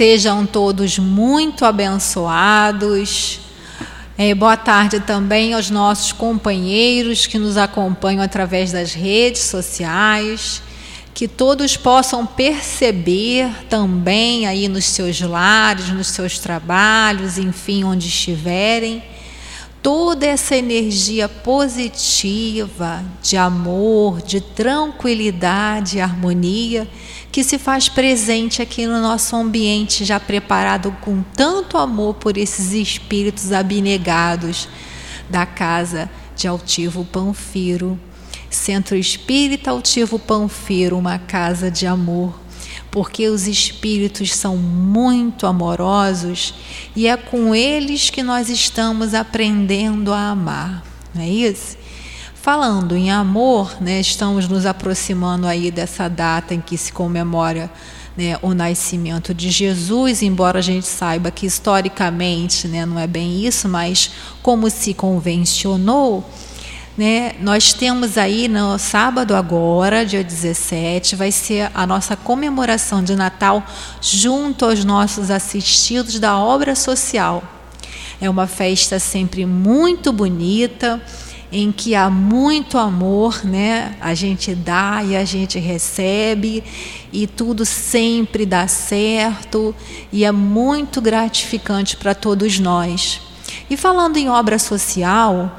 Sejam todos muito abençoados. É, boa tarde também aos nossos companheiros que nos acompanham através das redes sociais. Que todos possam perceber também aí nos seus lares, nos seus trabalhos, enfim, onde estiverem toda essa energia positiva, de amor, de tranquilidade e harmonia que se faz presente aqui no nosso ambiente, já preparado com tanto amor por esses espíritos abnegados da casa de Altivo Panfiro. Centro Espírita Altivo Panfiro, uma casa de amor porque os espíritos são muito amorosos e é com eles que nós estamos aprendendo a amar, não é isso? Falando em amor, né, estamos nos aproximando aí dessa data em que se comemora né, o nascimento de Jesus, embora a gente saiba que historicamente né, não é bem isso, mas como se convencionou, né? Nós temos aí no sábado agora, dia 17, vai ser a nossa comemoração de Natal junto aos nossos assistidos da obra social. É uma festa sempre muito bonita, em que há muito amor, né? A gente dá e a gente recebe e tudo sempre dá certo e é muito gratificante para todos nós. E falando em obra social,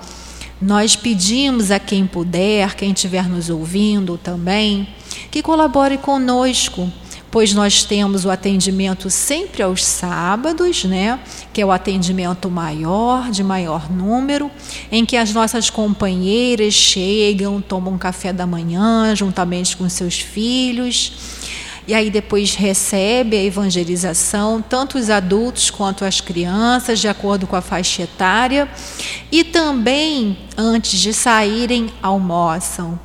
nós pedimos a quem puder, quem estiver nos ouvindo também, que colabore conosco, pois nós temos o atendimento sempre aos sábados, né, que é o atendimento maior, de maior número, em que as nossas companheiras chegam, tomam café da manhã juntamente com seus filhos e aí depois recebe a evangelização, tanto os adultos quanto as crianças, de acordo com a faixa etária, e também, antes de saírem, almoçam.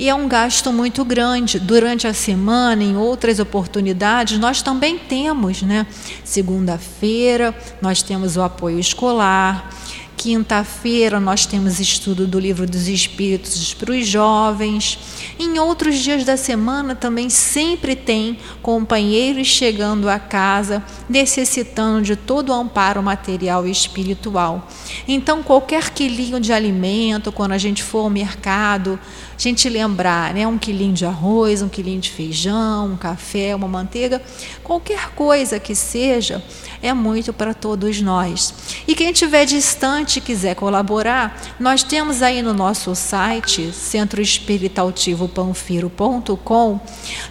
E é um gasto muito grande. Durante a semana, em outras oportunidades, nós também temos, né? Segunda-feira, nós temos o apoio escolar. Quinta-feira nós temos estudo do livro dos Espíritos para os jovens. Em outros dias da semana também sempre tem companheiros chegando à casa necessitando de todo o amparo material e espiritual. Então, qualquer quilinho de alimento, quando a gente for ao mercado, a gente lembrar, né, um quilinho de arroz, um quilinho de feijão, um café, uma manteiga, qualquer coisa que seja, é muito para todos nós. E quem estiver distante e quiser colaborar, nós temos aí no nosso site, centroespiritaltivopanfiro.com,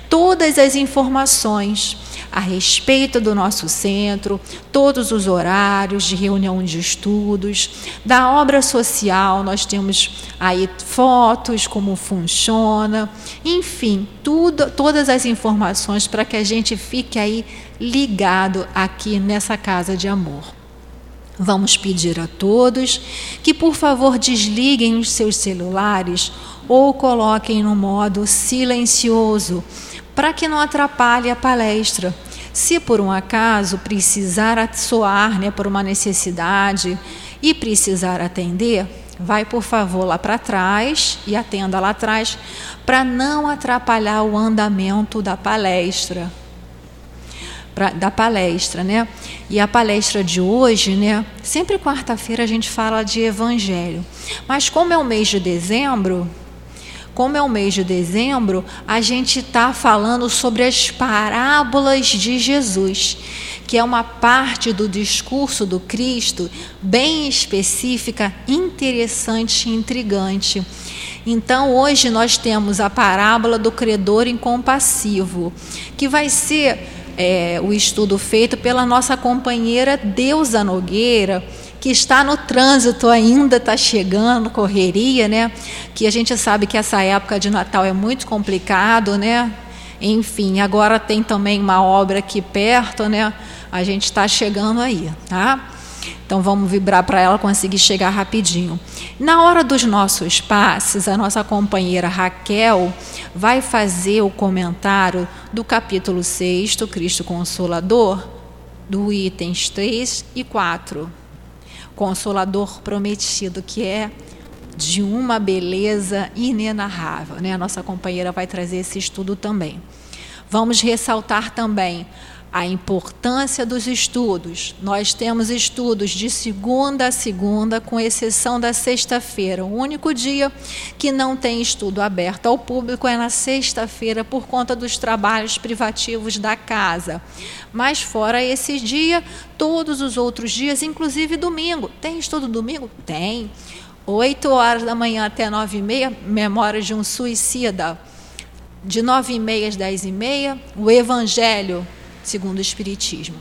todas as informações a respeito do nosso centro, todos os horários de reunião de estudos, da obra social, nós temos aí fotos, como funciona, enfim, tudo, todas as informações para que a gente fique aí ligado aqui nessa casa de amor. Vamos pedir a todos que, por favor, desliguem os seus celulares ou coloquem no modo silencioso para que não atrapalhe a palestra. Se por um acaso precisar soar né, por uma necessidade e precisar atender, vai por favor lá para trás e atenda lá atrás para não atrapalhar o andamento da palestra. Pra, da palestra, né? E a palestra de hoje, né? Sempre quarta-feira a gente fala de evangelho. Mas como é o mês de dezembro, como é o mês de dezembro, a gente está falando sobre as parábolas de Jesus, que é uma parte do discurso do Cristo bem específica, interessante e intrigante. Então, hoje nós temos a parábola do credor incompassivo, que vai ser é, o estudo feito pela nossa companheira Deusa Nogueira que está no trânsito ainda, está chegando, correria, né? Que a gente sabe que essa época de Natal é muito complicado, né? Enfim, agora tem também uma obra aqui perto, né? A gente está chegando aí, tá? Então vamos vibrar para ela conseguir chegar rapidinho. Na hora dos nossos passes, a nossa companheira Raquel vai fazer o comentário do capítulo 6, Cristo Consolador, do itens 3 e 4. Consolador prometido, que é de uma beleza inenarrável. Né? A nossa companheira vai trazer esse estudo também. Vamos ressaltar também a importância dos estudos. Nós temos estudos de segunda a segunda, com exceção da sexta-feira. O único dia que não tem estudo aberto ao público é na sexta-feira, por conta dos trabalhos privativos da casa. Mas, fora esse dia, todos os outros dias, inclusive domingo. Tem estudo domingo? Tem. Oito horas da manhã até nove e meia, memória de um suicida. De nove e meia às dez e meia, o Evangelho segundo o Espiritismo.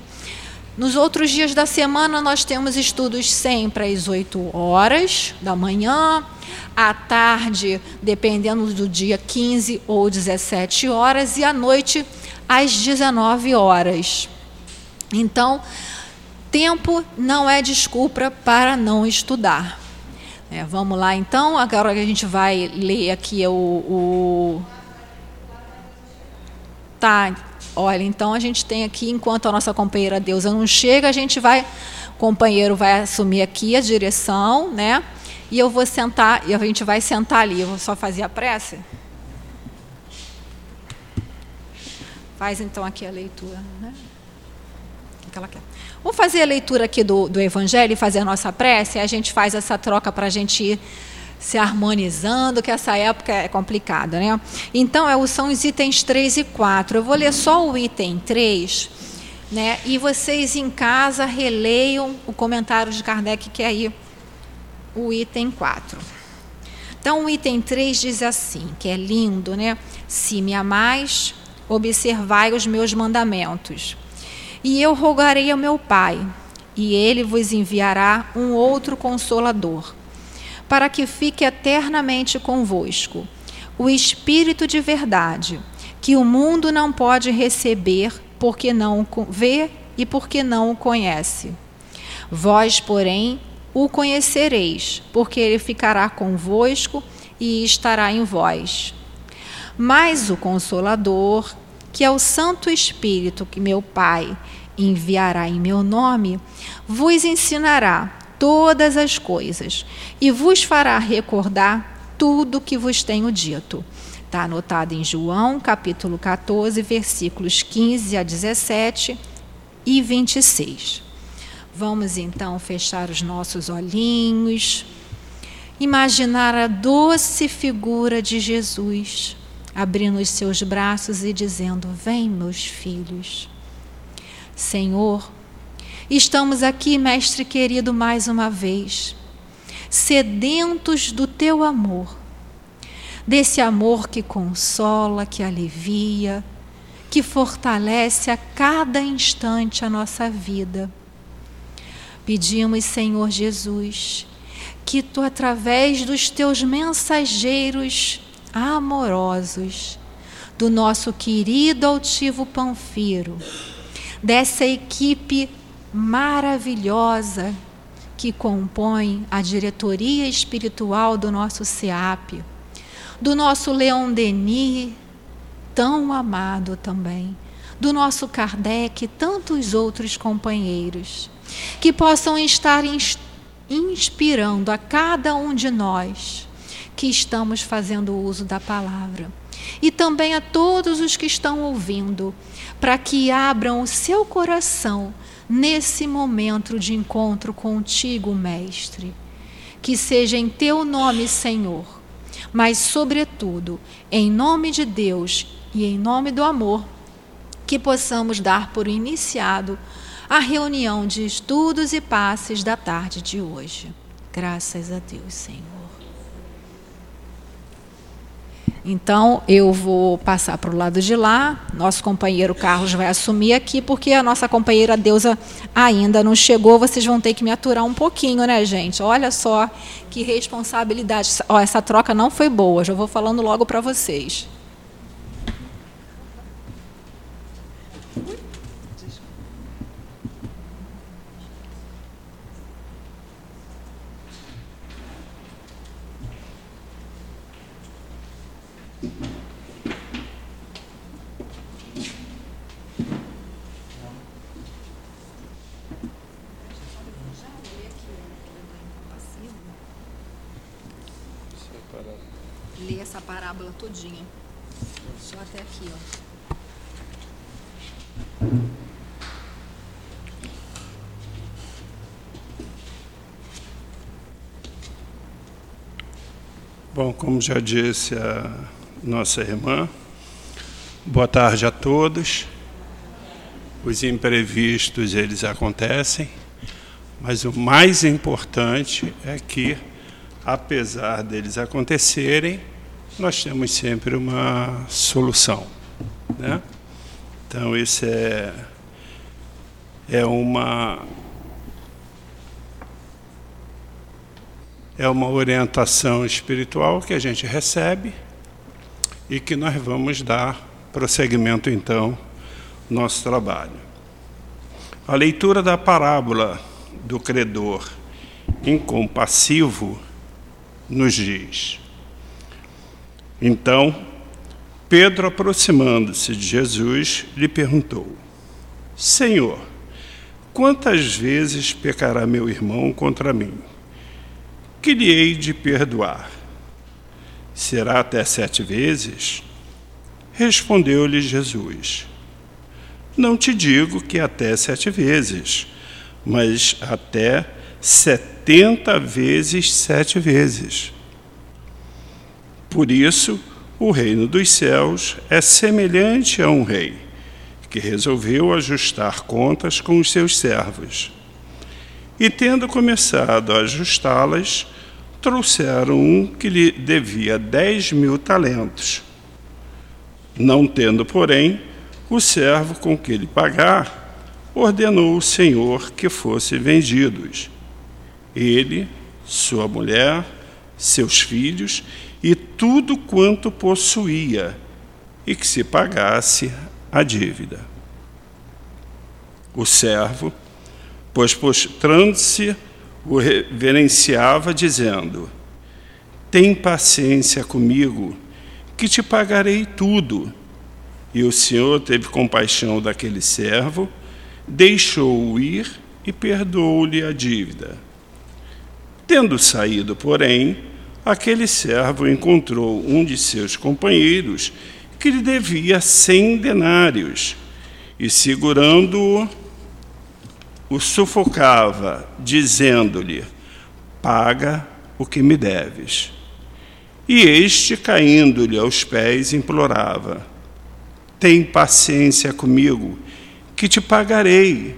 Nos outros dias da semana, nós temos estudos sempre às 8 horas da manhã, à tarde, dependendo do dia, 15 ou 17 horas, e à noite, às 19 horas. Então, tempo não é desculpa para não estudar. É, vamos lá, então, agora que a gente vai ler aqui o. o... Tá, Olha, então a gente tem aqui, enquanto a nossa companheira deusa não chega, a gente vai, o companheiro vai assumir aqui a direção, né? E eu vou sentar, e a gente vai sentar ali. Eu vou só fazer a prece. Faz então aqui a leitura, né? O que ela quer. Vou fazer a leitura aqui do, do Evangelho e fazer a nossa prece, a gente faz essa troca para a gente ir se harmonizando, que essa época é complicada. Né? Então, é são os itens 3 e 4. Eu vou ler só o item 3, né? e vocês em casa releiam o comentário de Kardec, que é aí o item 4. Então, o item 3 diz assim, que é lindo, né? Se me amais, observai os meus mandamentos. E eu rogarei ao meu Pai, e ele vos enviará um outro consolador para que fique eternamente convosco. O Espírito de verdade, que o mundo não pode receber porque não o vê e porque não o conhece. Vós, porém, o conhecereis, porque ele ficará convosco e estará em vós. Mas o Consolador, que é o Santo Espírito que meu Pai enviará em meu nome, vos ensinará todas as coisas e vos fará recordar tudo o que vos tenho dito. Está anotado em João, capítulo 14, versículos 15 a 17 e 26. Vamos então fechar os nossos olhinhos, imaginar a doce figura de Jesus abrindo os seus braços e dizendo: Vem, meus filhos. Senhor, Estamos aqui, Mestre querido, mais uma vez, sedentos do teu amor, desse amor que consola, que alivia, que fortalece a cada instante a nossa vida. Pedimos, Senhor Jesus, que tu, através dos teus mensageiros amorosos, do nosso querido altivo Panfiro, dessa equipe maravilhosa que compõe a diretoria espiritual do nosso SEAP, do nosso Leon Denis, tão amado também, do nosso Kardec e tantos outros companheiros, que possam estar inspirando a cada um de nós que estamos fazendo uso da palavra. E também a todos os que estão ouvindo, para que abram o seu coração nesse momento de encontro contigo, Mestre. Que seja em teu nome, Senhor, mas, sobretudo, em nome de Deus e em nome do amor, que possamos dar por iniciado a reunião de estudos e passes da tarde de hoje. Graças a Deus, Senhor. Então, eu vou passar para o lado de lá. Nosso companheiro Carlos vai assumir aqui, porque a nossa companheira Deusa ainda não chegou. Vocês vão ter que me aturar um pouquinho, né, gente? Olha só que responsabilidade. Ó, essa troca não foi boa, já vou falando logo para vocês. tudinho. Só até aqui, ó. Bom, como já disse a nossa irmã, boa tarde a todos. Os imprevistos eles acontecem, mas o mais importante é que apesar deles acontecerem, nós temos sempre uma solução, né? Então isso é é uma é uma orientação espiritual que a gente recebe e que nós vamos dar prosseguimento então nosso trabalho. A leitura da parábola do credor incompassivo nos diz. Então, Pedro, aproximando-se de Jesus, lhe perguntou: Senhor, quantas vezes pecará meu irmão contra mim? que lhe hei de perdoar? Será até sete vezes? Respondeu-lhe Jesus: Não te digo que até sete vezes, mas até setenta vezes sete vezes. Por isso, o reino dos céus é semelhante a um rei que resolveu ajustar contas com os seus servos. E tendo começado a ajustá-las, trouxeram um que lhe devia dez mil talentos. Não tendo, porém, o servo com que lhe pagar, ordenou o Senhor que fossem vendidos. Ele, sua mulher, seus filhos e tudo quanto possuía, e que se pagasse a dívida. O servo, pois prostrando-se, o reverenciava, dizendo: Tem paciência comigo, que te pagarei tudo. E o Senhor teve compaixão daquele servo, deixou-o ir e perdoou-lhe a dívida. Tendo saído, porém, aquele servo encontrou um de seus companheiros que lhe devia cem denários, e segurando-o, o sufocava, dizendo-lhe: Paga o que me deves. E este, caindo-lhe aos pés, implorava: Tem paciência comigo, que te pagarei.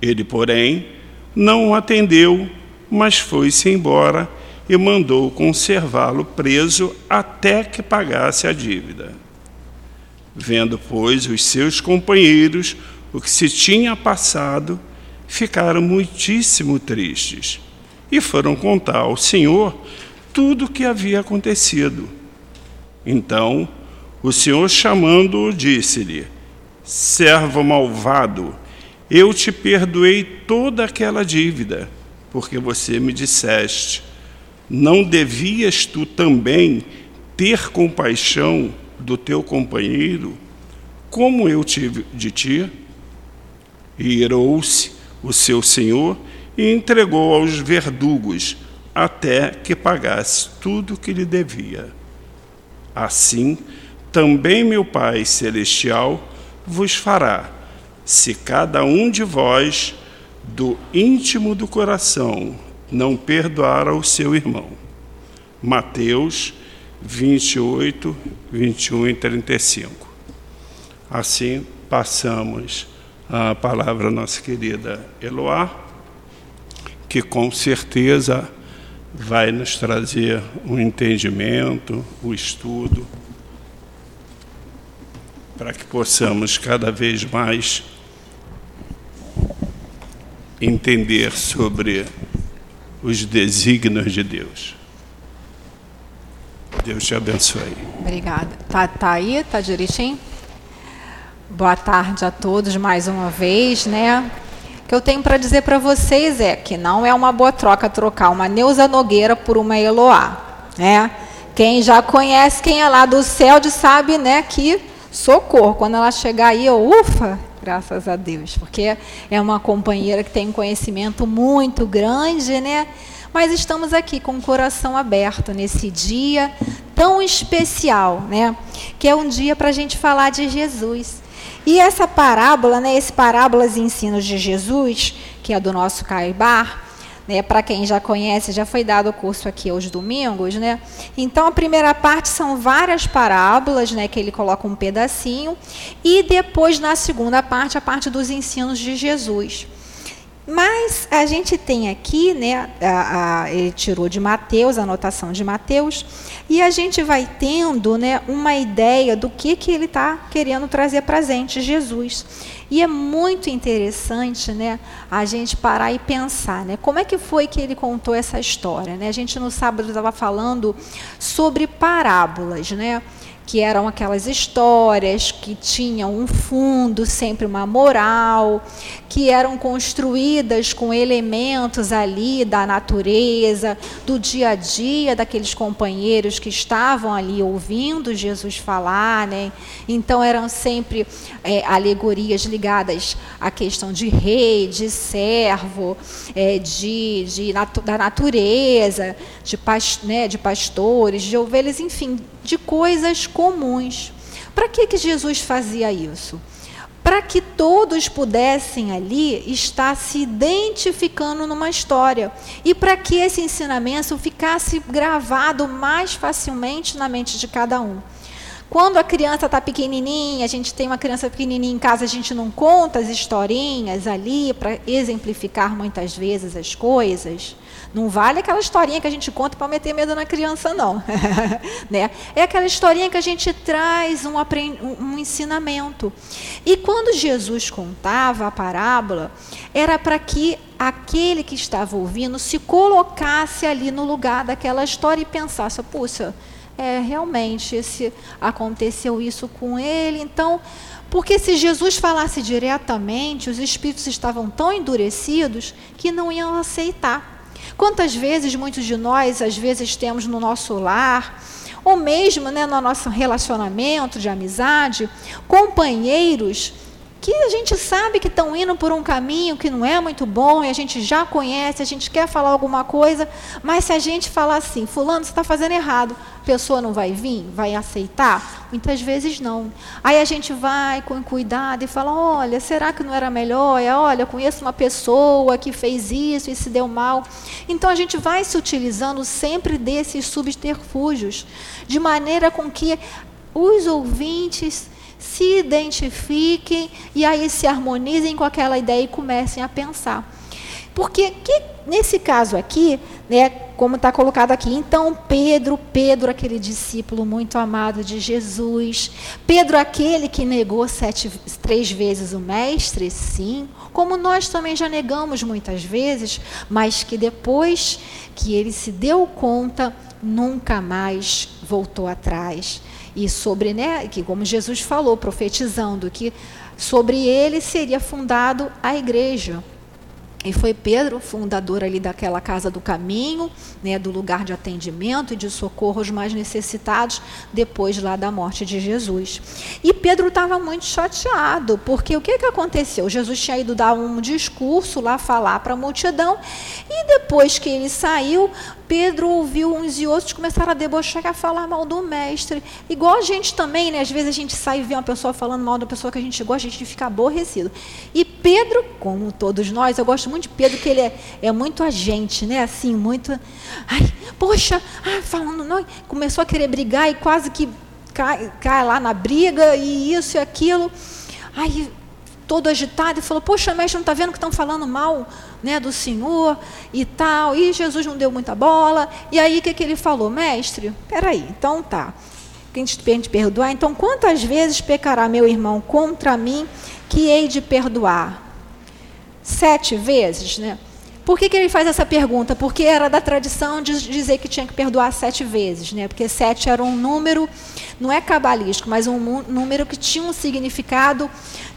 Ele, porém, não o atendeu, mas foi-se embora e mandou conservá-lo preso até que pagasse a dívida. Vendo, pois, os seus companheiros o que se tinha passado, ficaram muitíssimo tristes e foram contar ao Senhor tudo o que havia acontecido. Então, o Senhor, chamando-o, disse-lhe: Servo malvado, eu te perdoei toda aquela dívida, porque você me disseste: Não devias tu também ter compaixão do teu companheiro, como eu tive de ti? E irou-se o seu senhor e entregou aos verdugos até que pagasse tudo o que lhe devia. Assim, também meu Pai Celestial vos fará, se cada um de vós, do íntimo do coração, não perdoar ao seu irmão. Mateus 28, 21 e 35. Assim, passamos a palavra nossa querida Eloá, que com certeza vai nos trazer um entendimento, o um estudo, para que possamos cada vez mais entender sobre os desígnios de Deus. Deus te abençoe. Obrigada. Tá, tá aí? Tá direitinho? Boa tarde a todos mais uma vez, né? O que eu tenho para dizer para vocês é que não é uma boa troca trocar uma Neuza Nogueira por uma Eloá, né? Quem já conhece, quem é lá do céu, de sabe, né, que socorro, quando ela chegar aí, eu, ufa, graças a Deus, porque é uma companheira que tem um conhecimento muito grande, né? Mas estamos aqui com o coração aberto nesse dia tão especial, né? Que é um dia para a gente falar de Jesus. E essa parábola, né, esse parábolas e ensinos de Jesus, que é do nosso Caibar, né, para quem já conhece, já foi dado o curso aqui aos domingos, né? Então a primeira parte são várias parábolas, né, que ele coloca um pedacinho, e depois na segunda parte a parte dos ensinos de Jesus. Mas a gente tem aqui, né, a, a, ele tirou de Mateus, a anotação de Mateus, e a gente vai tendo né, uma ideia do que, que ele está querendo trazer para a gente, Jesus. E é muito interessante né, a gente parar e pensar, né, como é que foi que ele contou essa história. Né? A gente no sábado estava falando sobre parábolas, né? Que eram aquelas histórias que tinham um fundo, sempre uma moral, que eram construídas com elementos ali da natureza, do dia a dia daqueles companheiros que estavam ali ouvindo Jesus falar, né? Então eram sempre é, alegorias ligadas à questão de rei, de servo, é, de, de natu da natureza, de, né, de pastores, de ovelhas, enfim, de coisas comuns. Para que, que Jesus fazia isso? Para que todos pudessem ali estar se identificando numa história e para que esse ensinamento ficasse gravado mais facilmente na mente de cada um. Quando a criança está pequenininha, a gente tem uma criança pequenininha em casa, a gente não conta as historinhas ali para exemplificar muitas vezes as coisas. Não vale aquela historinha que a gente conta para meter medo na criança, não. né? É aquela historinha que a gente traz um, um ensinamento. E quando Jesus contava a parábola, era para que aquele que estava ouvindo se colocasse ali no lugar daquela história e pensasse: puxa, é, realmente esse, aconteceu isso com ele, então. Porque se Jesus falasse diretamente, os espíritos estavam tão endurecidos que não iam aceitar. Quantas vezes muitos de nós, às vezes, temos no nosso lar, ou mesmo né, no nosso relacionamento de amizade, companheiros que a gente sabe que estão indo por um caminho que não é muito bom e a gente já conhece, a gente quer falar alguma coisa, mas se a gente falar assim, fulano, você está fazendo errado, a pessoa não vai vir, vai aceitar? Muitas vezes não. Aí a gente vai com cuidado e fala, olha, será que não era melhor? É, olha, conheço uma pessoa que fez isso e se deu mal. Então a gente vai se utilizando sempre desses subterfúgios, de maneira com que os ouvintes se identifiquem e aí se harmonizem com aquela ideia e comecem a pensar. Porque que, nesse caso aqui, né, como está colocado aqui, então Pedro, Pedro, aquele discípulo muito amado de Jesus, Pedro, aquele que negou sete, três vezes o Mestre, sim, como nós também já negamos muitas vezes, mas que depois que ele se deu conta, nunca mais voltou atrás e sobre, né, que como Jesus falou, profetizando que sobre ele seria fundado a igreja. E foi Pedro, fundador ali daquela casa do caminho, né, do lugar de atendimento e de socorro aos mais necessitados, depois lá da morte de Jesus. E Pedro estava muito chateado, porque o que, que aconteceu? Jesus tinha ido dar um discurso lá, falar para a multidão, e depois que ele saiu, Pedro ouviu uns e outros começaram a debochar, a falar mal do mestre. Igual a gente também, né? Às vezes a gente sai e vê uma pessoa falando mal da pessoa que a gente gosta, a gente fica aborrecido. E Pedro, como todos nós, eu gosto muito de Pedro, que ele é, é muito agente, né? Assim, muito. Ai, poxa, ah, falando, não, começou a querer brigar e quase que cai, cai lá na briga, e isso e aquilo. Aí todo agitado e falou: Poxa, mestre, não está vendo que estão falando mal né, do Senhor e tal? E Jesus não deu muita bola. E aí o que, que ele falou? Mestre, peraí, então tá. Quem te perdoar, então quantas vezes pecará meu irmão contra mim que hei de perdoar? Sete vezes, né? Por que, que ele faz essa pergunta? Porque era da tradição de dizer que tinha que perdoar sete vezes, né? Porque sete era um número, não é cabalístico, mas um número que tinha um significado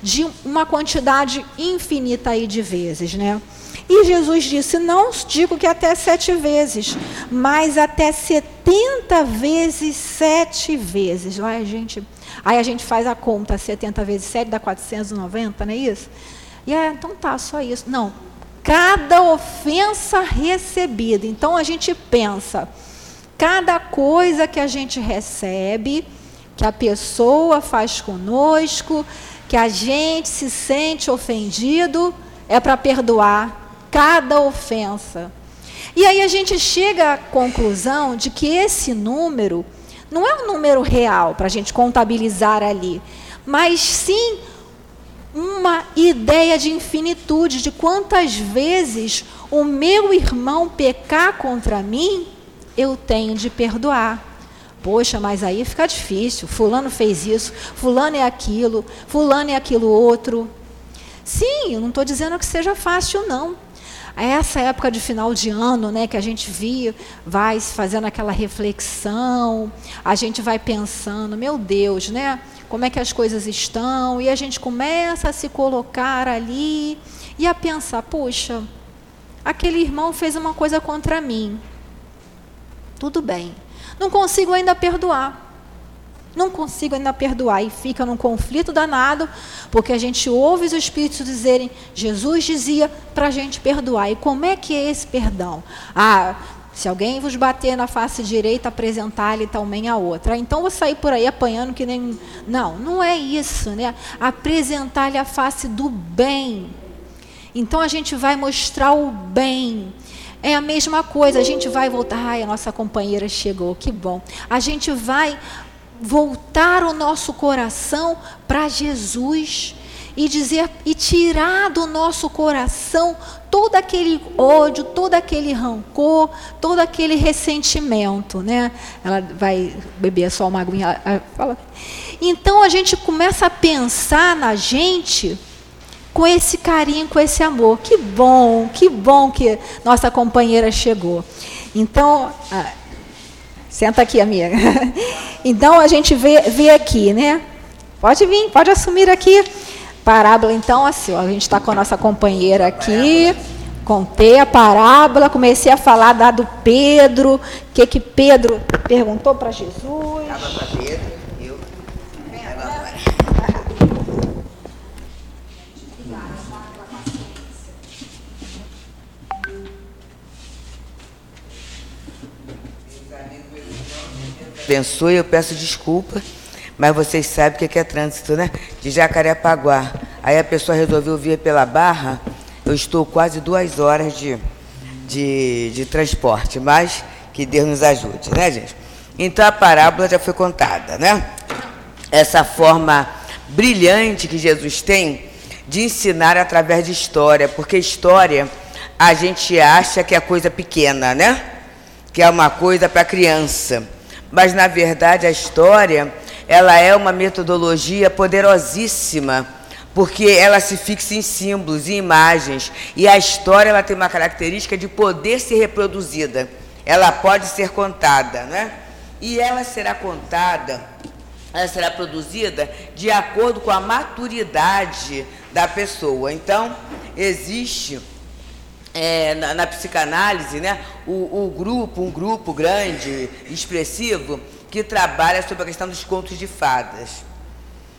de uma quantidade infinita aí de vezes, né? E Jesus disse: Não digo que até sete vezes, mas até setenta vezes sete vezes. Aí a gente, aí a gente faz a conta: 70 vezes 7 dá 490, não é isso? E aí, então tá, só isso. Não, cada ofensa recebida. Então a gente pensa, cada coisa que a gente recebe, que a pessoa faz conosco, que a gente se sente ofendido, é para perdoar cada ofensa. E aí a gente chega à conclusão de que esse número não é um número real para a gente contabilizar ali, mas sim uma ideia de infinitude, de quantas vezes o meu irmão pecar contra mim, eu tenho de perdoar. Poxa, mas aí fica difícil. Fulano fez isso, fulano é aquilo, fulano é aquilo outro. Sim, eu não estou dizendo que seja fácil, não. Essa época de final de ano, né, que a gente via, vai fazendo aquela reflexão, a gente vai pensando, meu Deus, né? Como é que as coisas estão? E a gente começa a se colocar ali e a pensar, puxa, aquele irmão fez uma coisa contra mim. Tudo bem. Não consigo ainda perdoar não consigo ainda perdoar e fica num conflito danado, porque a gente ouve os Espíritos dizerem, Jesus dizia para a gente perdoar. E como é que é esse perdão? Ah, se alguém vos bater na face direita, apresentar-lhe também a outra. então vou sair por aí apanhando que nem. Não, não é isso, né? Apresentar-lhe a face do bem. Então a gente vai mostrar o bem. É a mesma coisa, a gente vai voltar. Ai, a nossa companheira chegou, que bom. A gente vai voltar o nosso coração para Jesus e dizer e tirar do nosso coração todo aquele ódio, todo aquele rancor, todo aquele ressentimento, né? Ela vai beber só uma aguinha, fala. Então a gente começa a pensar na gente com esse carinho, com esse amor. Que bom, que bom que nossa companheira chegou. Então, Senta aqui, amiga. Então a gente vê, vê aqui, né? Pode vir, pode assumir aqui. Parábola, então, assim, ó, a gente está com a nossa companheira aqui. Contei a parábola, comecei a falar da do Pedro, o que que Pedro perguntou para Jesus. para Pedro. abençoe, eu peço desculpa, mas vocês sabem o que é trânsito, né? De Jacarepaguá. Aí a pessoa resolveu vir pela Barra, eu estou quase duas horas de, de, de transporte, mas que Deus nos ajude, né, gente? Então a parábola já foi contada, né? Essa forma brilhante que Jesus tem de ensinar através de história, porque história a gente acha que é coisa pequena, né? Que é uma coisa para criança mas na verdade a história ela é uma metodologia poderosíssima porque ela se fixa em símbolos e imagens e a história ela tem uma característica de poder ser reproduzida. Ela pode ser contada né? E ela será contada ela será produzida de acordo com a maturidade da pessoa. Então existe é, na, na, psicanálise, né, o, o, grupo, um grupo grande, expressivo, que trabalha sobre a questão dos contos de fadas.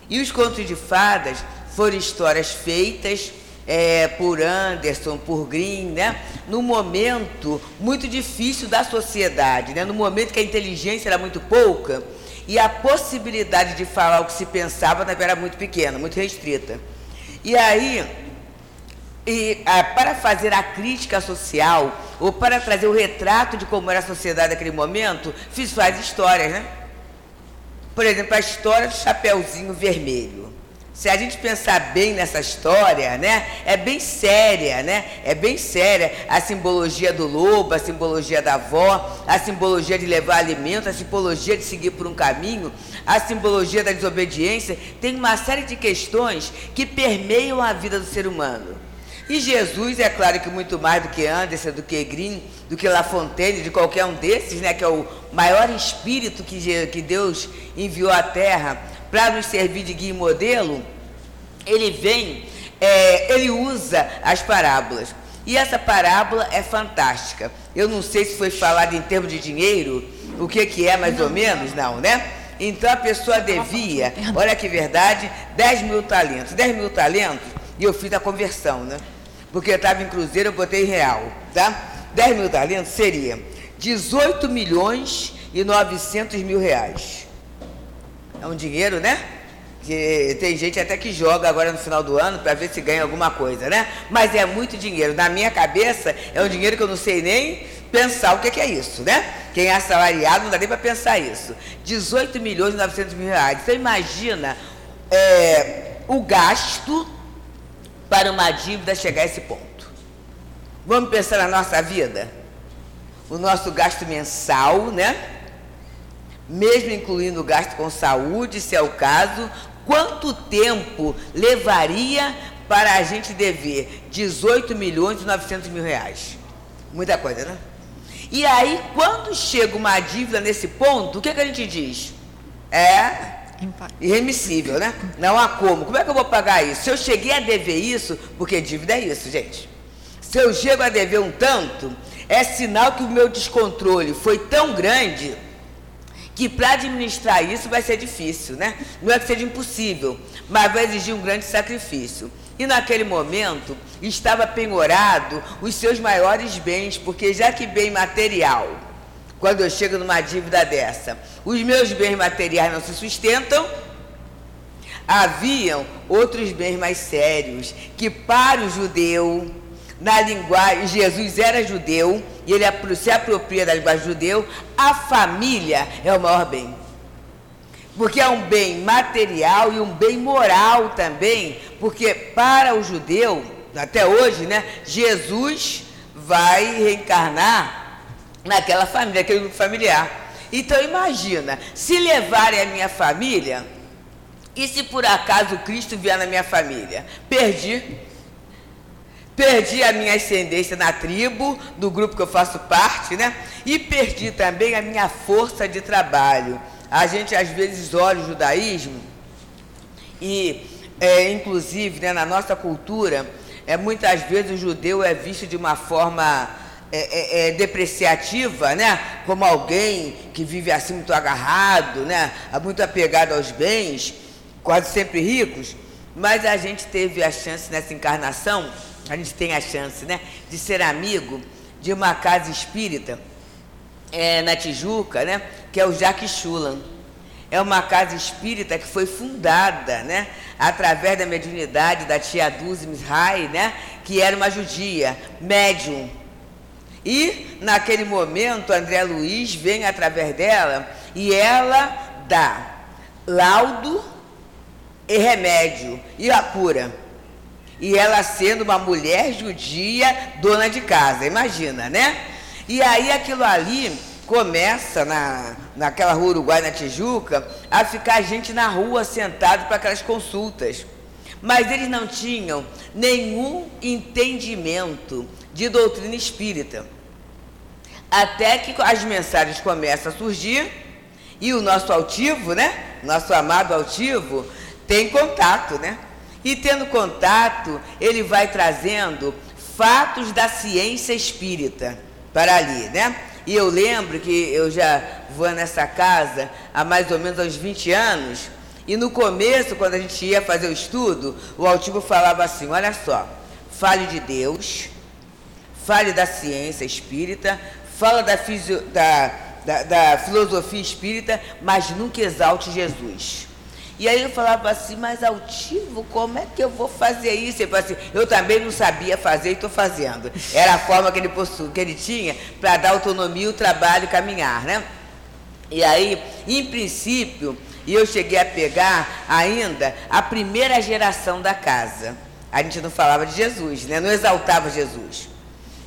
E os contos de fadas foram histórias feitas é, por Anderson, por Green, né, num momento muito difícil da sociedade, né, no momento que a inteligência era muito pouca e a possibilidade de falar o que se pensava era muito pequena, muito restrita. E aí e, ah, para fazer a crítica social, ou para trazer o retrato de como era a sociedade naquele momento, fiz várias histórias, né? Por exemplo, a história do Chapeuzinho Vermelho. Se a gente pensar bem nessa história, né, é bem séria, né? É bem séria a simbologia do lobo, a simbologia da avó, a simbologia de levar alimento, a simbologia de seguir por um caminho, a simbologia da desobediência. Tem uma série de questões que permeiam a vida do ser humano. E Jesus, é claro que muito mais do que Anderson, do que Green, do que La Fontaine, de qualquer um desses, né, que é o maior espírito que, que Deus enviou à Terra para nos servir de guia e modelo, ele vem, é, ele usa as parábolas. E essa parábola é fantástica. Eu não sei se foi falado em termos de dinheiro, o que, que é mais ou menos, não, né? Então a pessoa devia, olha que verdade, 10 mil talentos. 10 mil talentos, e eu fiz a conversão, né? Porque eu estava em cruzeiro, eu botei real, tá? 10 mil talentos seria 18 milhões e 900 mil reais. É um dinheiro, né? Que tem gente até que joga agora no final do ano para ver se ganha alguma coisa, né? Mas é muito dinheiro. Na minha cabeça, é um dinheiro que eu não sei nem pensar o que é isso, né? Quem é assalariado não dá nem para pensar isso. 18 milhões e 900 mil reais. Então imagina é, o gasto para uma dívida chegar a esse ponto. Vamos pensar na nossa vida? O nosso gasto mensal, né? Mesmo incluindo o gasto com saúde, se é o caso, quanto tempo levaria para a gente dever 18 milhões e 900 mil reais? Muita coisa, né? E aí, quando chega uma dívida nesse ponto, o que, que a gente diz? É irremissível, né? Não há como. Como é que eu vou pagar isso? Se eu cheguei a dever isso, porque dívida é isso, gente. Se eu chego a dever um tanto, é sinal que o meu descontrole foi tão grande que para administrar isso vai ser difícil, né? Não é que seja impossível, mas vai exigir um grande sacrifício. E naquele momento estava penhorado os seus maiores bens, porque já que bem material, quando eu chego numa dívida dessa, os meus bens materiais não se sustentam, haviam outros bens mais sérios, que para o judeu, na linguagem, Jesus era judeu, e ele se apropria da linguagem judeu, a família é o maior bem. Porque é um bem material e um bem moral também, porque para o judeu, até hoje, né, Jesus vai reencarnar naquela família, aquele grupo familiar. Então imagina, se levarem a minha família, e se por acaso Cristo vier na minha família? Perdi. Perdi a minha ascendência na tribo, do grupo que eu faço parte, né? E perdi também a minha força de trabalho a gente às vezes olha o judaísmo e, é, inclusive, né, na nossa cultura, é, muitas vezes o judeu é visto de uma forma é, é, é, depreciativa, né? Como alguém que vive assim muito agarrado, né? Muito apegado aos bens, quase sempre ricos. Mas a gente teve a chance nessa encarnação, a gente tem a chance, né? De ser amigo de uma casa espírita é, na Tijuca, né? que é o Jacques Schulan. É uma casa espírita que foi fundada, né, através da mediunidade da tia Dulce Mishai, né, que era uma judia, médium. E, naquele momento, André Luiz vem através dela e ela dá laudo e remédio e a cura. E ela sendo uma mulher judia, dona de casa, imagina, né? E aí aquilo ali começa na, naquela rua Uruguai, na Tijuca, a ficar gente na rua sentado para aquelas consultas. Mas eles não tinham nenhum entendimento de doutrina espírita. Até que as mensagens começam a surgir e o nosso altivo, né? Nosso amado altivo, tem contato, né? E tendo contato, ele vai trazendo fatos da ciência espírita para ali, né? E eu lembro que eu já vou nessa casa há mais ou menos uns 20 anos. E no começo, quando a gente ia fazer o estudo, o Altivo falava assim: olha só, fale de Deus, fale da ciência espírita, fala da, fisio, da, da, da filosofia espírita, mas nunca exalte Jesus. E aí eu falava assim, mas altivo, como é que eu vou fazer isso? Ele falou assim, eu também não sabia fazer e estou fazendo. Era a forma que ele, possui, que ele tinha para dar autonomia ao trabalho caminhar, né? E aí, em princípio, eu cheguei a pegar ainda a primeira geração da casa. A gente não falava de Jesus, né? Não exaltava Jesus.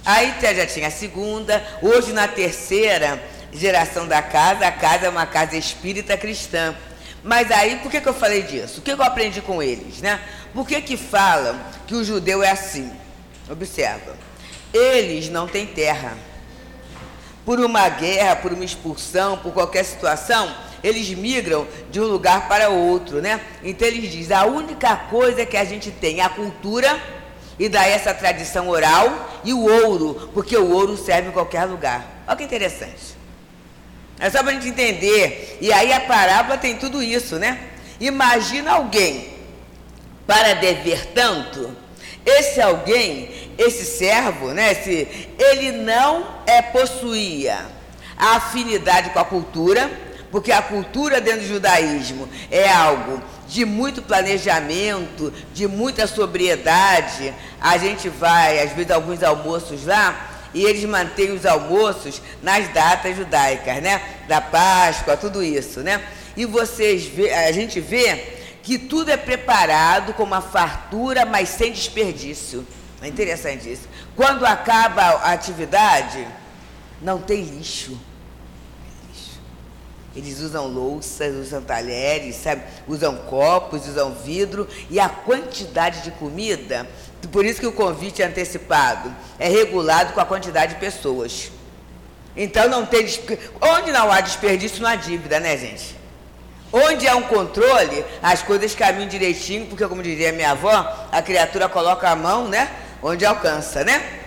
Aí já tinha a segunda, hoje na terceira geração da casa, a casa é uma casa espírita cristã. Mas aí, por que, que eu falei disso? O que, que eu aprendi com eles? Né? Por que, que falam que o judeu é assim? Observa. Eles não têm terra. Por uma guerra, por uma expulsão, por qualquer situação, eles migram de um lugar para outro, né? Então eles dizem, a única coisa que a gente tem é a cultura e daí essa tradição oral e o ouro, porque o ouro serve em qualquer lugar. Olha que interessante. É só para a gente entender. E aí a parábola tem tudo isso, né? Imagina alguém para dever tanto. Esse alguém, esse servo, né? Esse, ele não é possuía a afinidade com a cultura, porque a cultura dentro do judaísmo é algo de muito planejamento, de muita sobriedade. A gente vai, às vezes, alguns almoços lá, e eles mantêm os almoços nas datas judaicas, né? Da Páscoa, tudo isso, né? E vocês vê, a gente vê que tudo é preparado com uma fartura, mas sem desperdício. É interessante isso. Quando acaba a atividade, não tem lixo. Eles usam louças, usam talheres, sabe? usam copos, usam vidro e a quantidade de comida, por isso que o convite é antecipado, é regulado com a quantidade de pessoas. Então não tem onde não há desperdício não há dívida, né, gente? Onde há um controle, as coisas caminham direitinho, porque como diria minha avó, a criatura coloca a mão, né, onde alcança, né?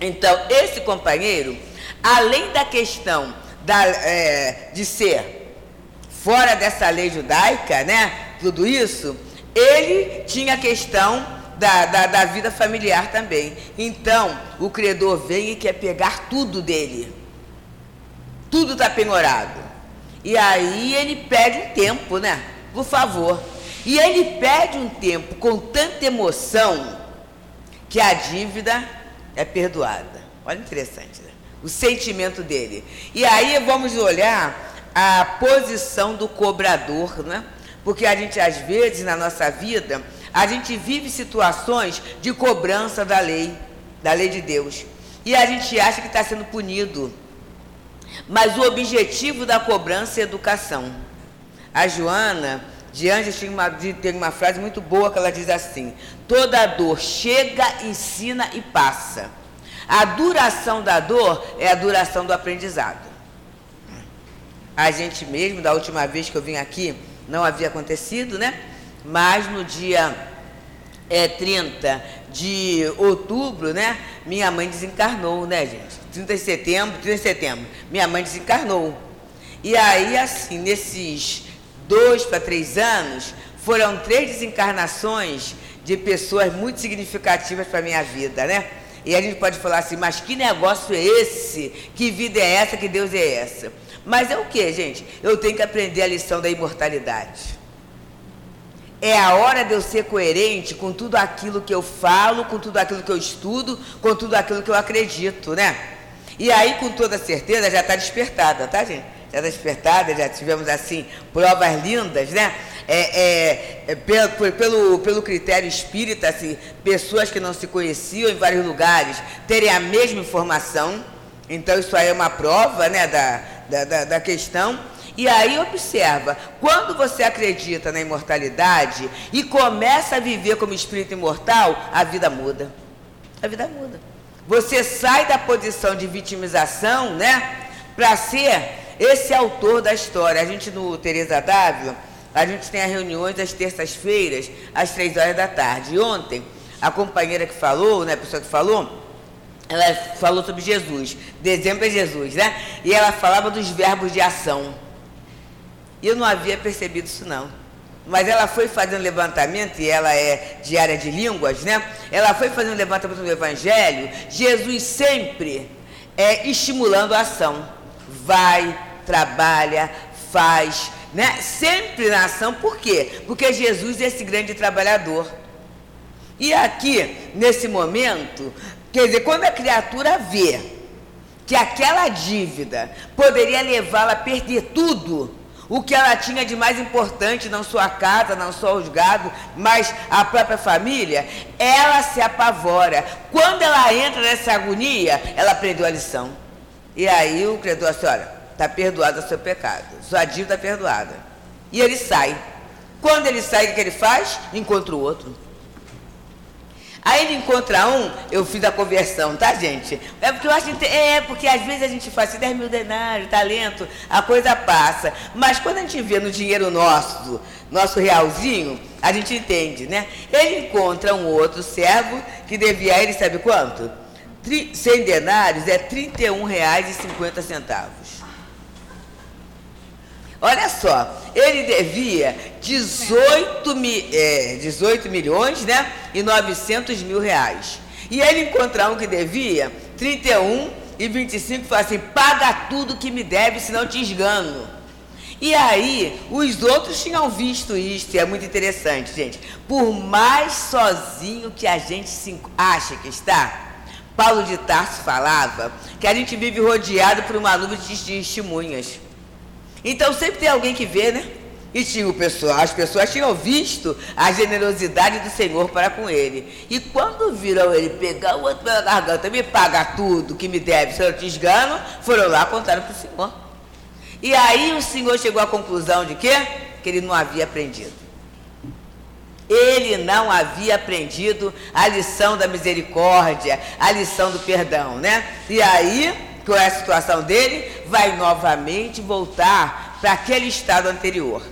Então, esse companheiro, além da questão da, é, de ser fora dessa lei judaica, né? Tudo isso, ele tinha a questão da, da, da vida familiar também. Então, o credor vem e quer pegar tudo dele. Tudo está penhorado. E aí ele pede um tempo, né? Por favor. E ele pede um tempo com tanta emoção que a dívida é perdoada. Olha interessante? O sentimento dele. E aí vamos olhar a posição do cobrador, né? Porque a gente, às vezes, na nossa vida, a gente vive situações de cobrança da lei, da lei de Deus. E a gente acha que está sendo punido. Mas o objetivo da cobrança é educação. A Joana de Anjos tem uma, tem uma frase muito boa que ela diz assim: toda dor chega, ensina e passa a duração da dor é a duração do aprendizado. A gente mesmo, da última vez que eu vim aqui, não havia acontecido, né? Mas no dia é, 30 de outubro, né? Minha mãe desencarnou, né, gente? 30 de setembro, 30 de setembro, minha mãe desencarnou. E aí, assim, nesses dois para três anos, foram três desencarnações de pessoas muito significativas para a minha vida, né? E a gente pode falar assim, mas que negócio é esse? Que vida é essa? Que Deus é essa? Mas é o que, gente? Eu tenho que aprender a lição da imortalidade. É a hora de eu ser coerente com tudo aquilo que eu falo, com tudo aquilo que eu estudo, com tudo aquilo que eu acredito, né? E aí, com toda certeza, já está despertada, tá, gente? Já está despertada, já tivemos, assim, provas lindas, né? É, é, é pelo, pelo, pelo critério espírita, assim, pessoas que não se conheciam em vários lugares terem a mesma informação. Então, isso aí é uma prova né, da, da, da, questão. E aí observa, quando você acredita na imortalidade e começa a viver como espírito imortal, a vida muda. A vida muda. Você sai da posição de vitimização, né, para ser esse autor da história. A gente no Teresa Dávila, a gente tem as reuniões às terças-feiras, às três horas da tarde. E ontem, a companheira que falou, né, a pessoa que falou, ela falou sobre Jesus. Dezembro é Jesus, né? E ela falava dos verbos de ação. E eu não havia percebido isso, não. Mas ela foi fazendo levantamento, e ela é de área de línguas, né? Ela foi fazendo levantamento do Evangelho. Jesus sempre é estimulando a ação. Vai, trabalha, faz, né? Sempre na ação, por quê? Porque Jesus é esse grande trabalhador. E aqui, nesse momento, quer dizer, quando a criatura vê que aquela dívida poderia levá-la a perder tudo, o que ela tinha de mais importante, não só a casa, não só os gados, mas a própria família, ela se apavora. Quando ela entra nessa agonia, ela aprendeu a lição. E aí o credor assim, olha, está perdoado o seu pecado, sua dívida é perdoada. E ele sai. Quando ele sai, o que ele faz? Encontra o outro. Aí ele encontra um, eu fiz a conversão, tá, gente? É porque eu acho é porque às vezes a gente faz assim, 10 mil denários, talento, a coisa passa. Mas quando a gente vê no dinheiro nosso, nosso realzinho, a gente entende, né? Ele encontra um outro servo que devia a ele, sabe quanto? 100 denários é R$ 31,50. Olha só, ele devia 18, mi, é, 18 milhões né, e 900 mil reais. E ele encontra um que devia 31 e 25 e fala assim: paga tudo que me deve, senão te esgano. E aí, os outros tinham visto isso, e é muito interessante, gente. Por mais sozinho que a gente se acha que está, Paulo de Tarso falava que a gente vive rodeado por uma nuvem de testemunhas. Então sempre tem alguém que vê, né? E tinha o pessoal, as pessoas tinham visto a generosidade do Senhor para com ele. E quando viram ele pegar o outro pela garganta, me paga tudo que me deve, se eu te esgano, foram lá contaram para o Senhor. E aí o Senhor chegou à conclusão de quê? Que ele não havia aprendido. Ele não havia aprendido a lição da misericórdia, a lição do perdão, né? E aí, qual é a situação dele? Vai novamente voltar para aquele estado anterior.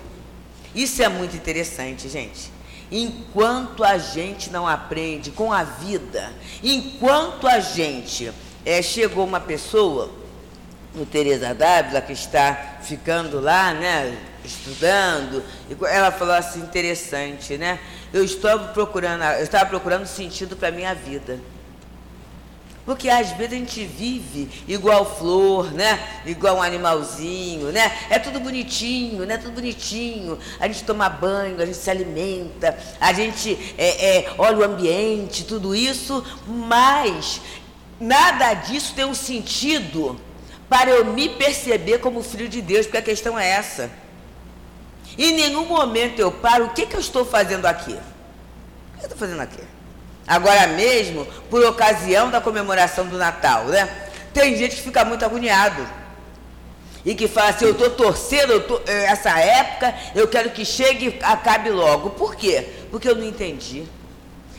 Isso é muito interessante, gente. Enquanto a gente não aprende com a vida, enquanto a gente é, chegou uma pessoa, no Teresa Dávila, que está ficando lá, né? estudando, ela falou assim, interessante, né? Eu estava procurando, eu estava procurando sentido para a minha vida. Porque às vezes a gente vive igual flor, né? Igual um animalzinho, né? É tudo bonitinho, né? Tudo bonitinho. A gente toma banho, a gente se alimenta, a gente é, é, olha o ambiente, tudo isso, mas nada disso tem um sentido para eu me perceber como filho de Deus, porque a questão é essa. Em nenhum momento eu paro, o que, que eu estou fazendo aqui? O que eu estou fazendo aqui? Agora mesmo, por ocasião da comemoração do Natal, né? Tem gente que fica muito agoniado. E que fala assim, eu estou torcendo, eu tô, eh, essa época, eu quero que chegue e acabe logo. Por quê? Porque eu não entendi.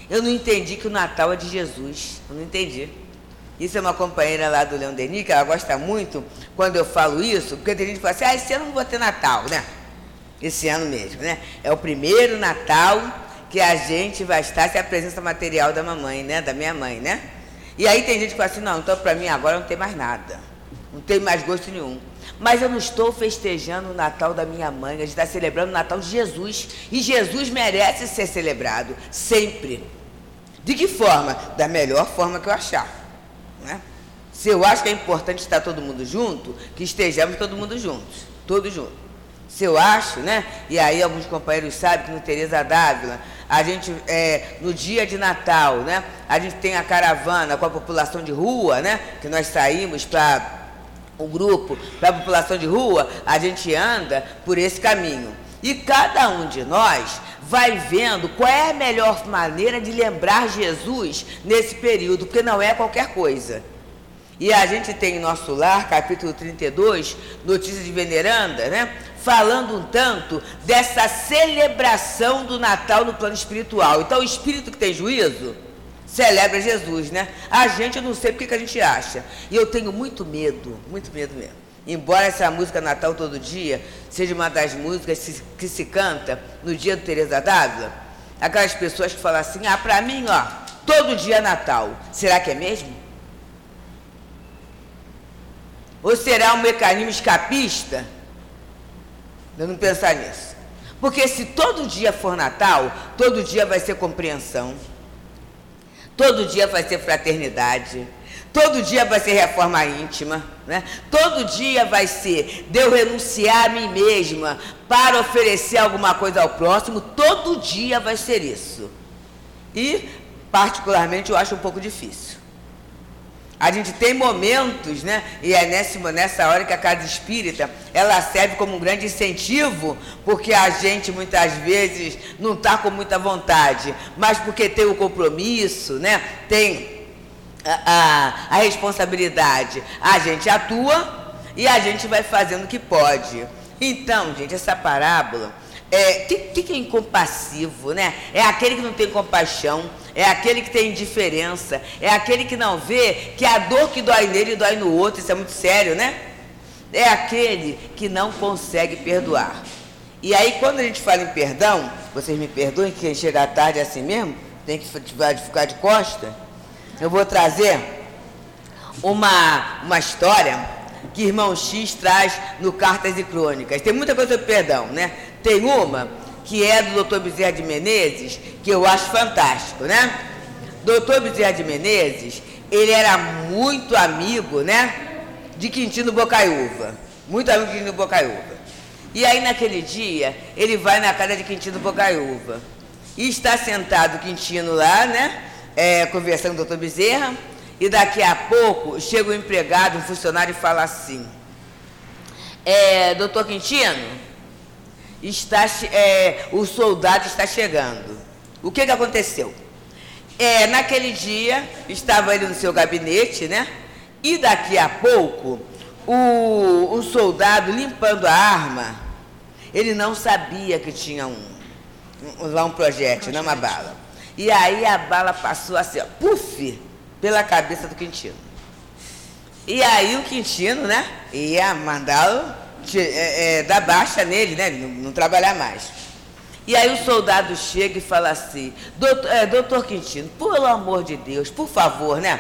Eu não entendi que o Natal é de Jesus. Eu não entendi. Isso é uma companheira lá do Leão Denis, que ela gosta muito quando eu falo isso, porque tem gente que fala assim, ah, esse ano não vou ter Natal, né? esse ano mesmo, né? É o primeiro Natal que a gente vai estar sem a presença material da mamãe, né? Da minha mãe, né? E aí tem gente que fala assim, não, então para mim agora não tem mais nada. Não tem mais gosto nenhum. Mas eu não estou festejando o Natal da minha mãe, a gente está celebrando o Natal de Jesus. E Jesus merece ser celebrado, sempre. De que forma? Da melhor forma que eu achar. Né? Se eu acho que é importante estar todo mundo junto, que estejamos todo mundo juntos. Todos juntos se eu acho, né? E aí alguns companheiros sabem que no Teresa Dávila, a gente, é, no dia de Natal, né? A gente tem a caravana com a população de rua, né? Que nós saímos para o grupo, para a população de rua, a gente anda por esse caminho. E cada um de nós vai vendo qual é a melhor maneira de lembrar Jesus nesse período, porque não é qualquer coisa. E a gente tem em nosso lar, capítulo 32, notícia de veneranda, né? Falando um tanto dessa celebração do Natal no plano espiritual. Então, o espírito que tem juízo celebra Jesus, né? A gente, eu não sei porque que a gente acha. E eu tenho muito medo, muito medo mesmo. Embora essa música Natal todo dia seja uma das músicas que se canta no dia do Teresa Dávila, aquelas pessoas que falam assim: ah, para mim, ó, todo dia é Natal. Será que é mesmo? Ou será um mecanismo escapista eu não pensar nisso. Porque se todo dia for Natal, todo dia vai ser compreensão, todo dia vai ser fraternidade, todo dia vai ser reforma íntima, né? todo dia vai ser de eu renunciar a mim mesma para oferecer alguma coisa ao próximo, todo dia vai ser isso. E, particularmente, eu acho um pouco difícil. A gente tem momentos, né? E é nessa, nessa hora que a casa espírita ela serve como um grande incentivo, porque a gente muitas vezes não está com muita vontade, mas porque tem o compromisso, né? Tem a, a, a responsabilidade. A gente atua e a gente vai fazendo o que pode. Então, gente, essa parábola é, que, que é incompassivo, né? É aquele que não tem compaixão, é aquele que tem indiferença, é aquele que não vê que a dor que dói nele dói no outro, isso é muito sério, né? É aquele que não consegue perdoar. E aí, quando a gente fala em perdão, vocês me perdoem que chega tarde é assim mesmo, tem que ficar de costa. Eu vou trazer uma, uma história que irmão X traz no Cartas e Crônicas. Tem muita coisa sobre perdão, né? Tem uma que é do doutor Bezerra de Menezes, que eu acho fantástico, né? Doutor Bezerra de Menezes, ele era muito amigo, né? De Quintino Bocaiúva. Muito amigo de Quintino Bocaiúva. E aí, naquele dia, ele vai na casa de Quintino Bocaiúva. E está sentado Quintino lá, né? É, conversando com o doutor Bezerra. E daqui a pouco chega um empregado, um funcionário e fala assim: é, Doutor Quintino, está, é, o soldado está chegando. O que, que aconteceu? É, naquele dia, estava ele no seu gabinete, né? E daqui a pouco, o, o soldado limpando a arma, ele não sabia que tinha um, um lá um projétil, não uma bala. E aí a bala passou assim, ó, puf, pela cabeça do Quintino. E aí o Quintino, né, ia mandá-lo é, é, dar baixa nele, né, não, não, trabalhar mais. E aí o soldado chega e fala assim, doutor, é, doutor Quintino, pelo amor de Deus, por favor, né,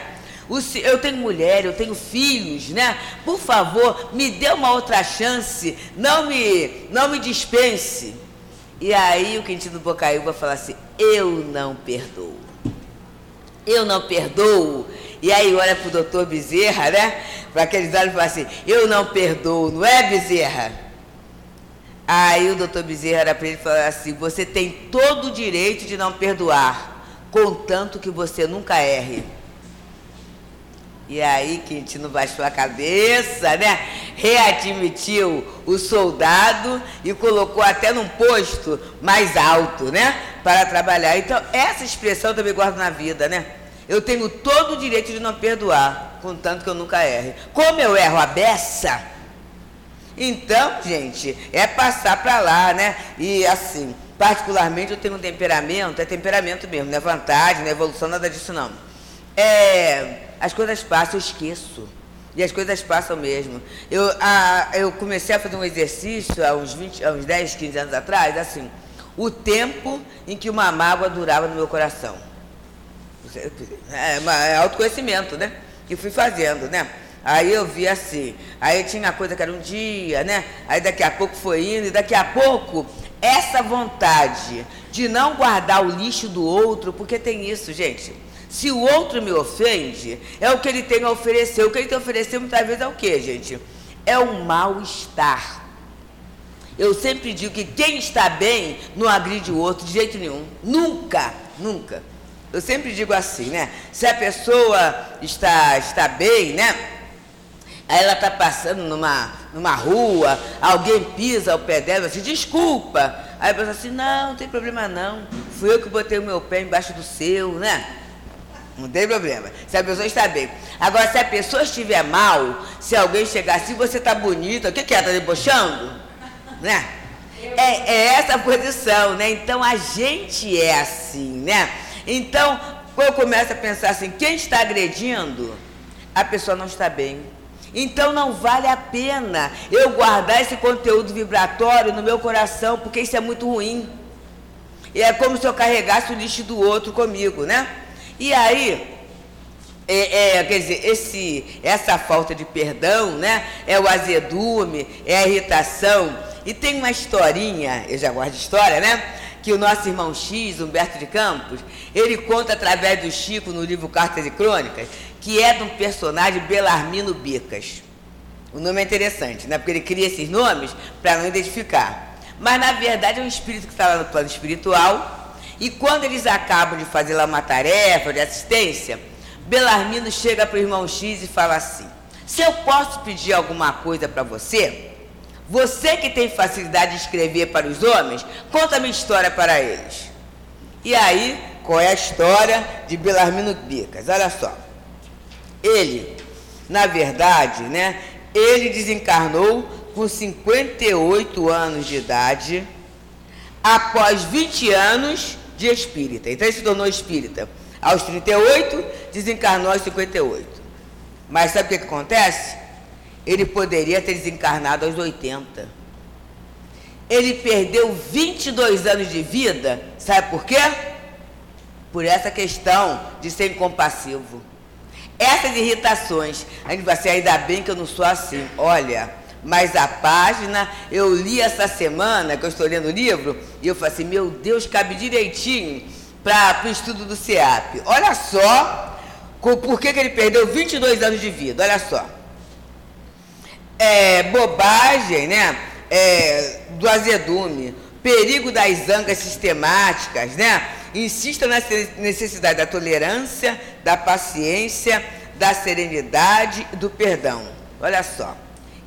eu tenho mulher, eu tenho filhos, né? Por favor, me dê uma outra chance, não me, não me dispense. E aí o Quintino Bocaiúva fala assim: Eu não perdoo. Eu não perdoo. E aí olha para o doutor Bezerra, né? Para aqueles olhos e fala assim: Eu não perdoo, não é Bezerra? Aí o doutor Bezerra era para ele falar assim: Você tem todo o direito de não perdoar, contanto que você nunca erre. E aí Quintino baixou a cabeça, né? Readmitiu o soldado e colocou até num posto mais alto, né? Para trabalhar. Então, essa expressão eu também guardo na vida, né? Eu tenho todo o direito de não perdoar, contanto que eu nunca erre. Como eu erro a beça, então, gente, é passar para lá, né? E assim, particularmente eu tenho um temperamento, é temperamento mesmo, não é vantagem, não é evolução, nada disso não. É as coisas passam, eu esqueço. E as coisas passam mesmo. Eu, a, eu comecei a fazer um exercício há uns, 20, há uns 10, 15 anos atrás, assim, o tempo em que uma mágoa durava no meu coração. É, é autoconhecimento, né? Que fui fazendo, né? Aí eu vi assim, aí tinha coisa que era um dia, né? Aí daqui a pouco foi indo, e daqui a pouco, essa vontade de não guardar o lixo do outro, porque tem isso, gente. Se o outro me ofende, é o que ele tem a oferecer. O que ele tem a oferecer muitas vezes é o que, gente? É o mal-estar. Eu sempre digo que quem está bem não agride o outro de jeito nenhum. Nunca, nunca. Eu sempre digo assim, né? Se a pessoa está, está bem, né? Aí ela está passando numa, numa rua, alguém pisa ao pé dela, assim, desculpa. Aí a pessoa assim, não, não tem problema não. Fui eu que botei o meu pé embaixo do seu, né? Não tem problema. Se a pessoa está bem. Agora, se a pessoa estiver mal, se alguém chegar assim, você está bonita, o que, que é? Está debochando? Né? É, é essa posição, né? Então a gente é assim, né? Então, eu começo a pensar assim, quem está agredindo, a pessoa não está bem. Então não vale a pena eu guardar esse conteúdo vibratório no meu coração, porque isso é muito ruim. E é como se eu carregasse o lixo do outro comigo, né? E aí, é, é, quer dizer, esse, essa falta de perdão, né? É o azedume, é a irritação. E tem uma historinha, eu já de história, né? Que o nosso irmão X, Humberto de Campos, ele conta através do Chico no livro Cartas e Crônicas, que é de um personagem Belarmino Bicas. O nome é interessante, né? Porque ele cria esses nomes para não identificar. Mas na verdade é um espírito que está lá no plano espiritual e quando eles acabam de fazer lá uma tarefa de assistência, Belarmino chega para o irmão X e fala assim: Se eu posso pedir alguma coisa para você, você que tem facilidade de escrever para os homens, conta minha história para eles. E aí, qual é a história de Belarmino Bicas? Olha só. Ele, na verdade, né, ele desencarnou com 58 anos de idade, após 20 anos de espírita. Então ele se tornou espírita. Aos 38, desencarnou aos 58. Mas sabe o que, que acontece? Ele poderia ter desencarnado aos 80. Ele perdeu 22 anos de vida, sabe por quê? Por essa questão de ser incompassivo. Essas irritações, a gente vai ser ainda bem que eu não sou assim. Olha, mas a página eu li essa semana, que eu estou lendo o livro, e eu falei assim, meu Deus, cabe direitinho para o estudo do CEAP. Olha só por que, que ele perdeu 22 anos de vida, olha só. É, bobagem, né? É, do azedume, perigo das zangas sistemáticas, né? Insista na necessidade da tolerância, da paciência, da serenidade e do perdão. Olha só,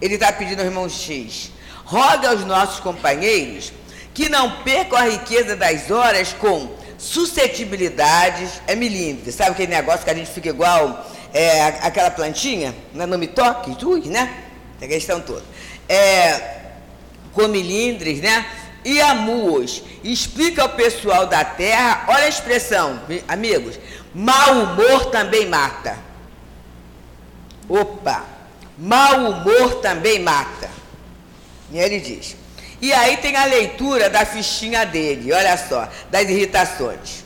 ele está pedindo ao irmão X: roga aos nossos companheiros que não percam a riqueza das horas com suscetibilidades, é milímetro. Sabe aquele negócio que a gente fica igual é, aquela plantinha? Né? Não me toque, ui, né? A questão toda. É, com milindres, né? E amuos. Explica ao pessoal da terra, olha a expressão, amigos. Mau humor também mata. Opa! Mau humor também mata. E ele diz: e aí tem a leitura da fichinha dele, olha só, das irritações.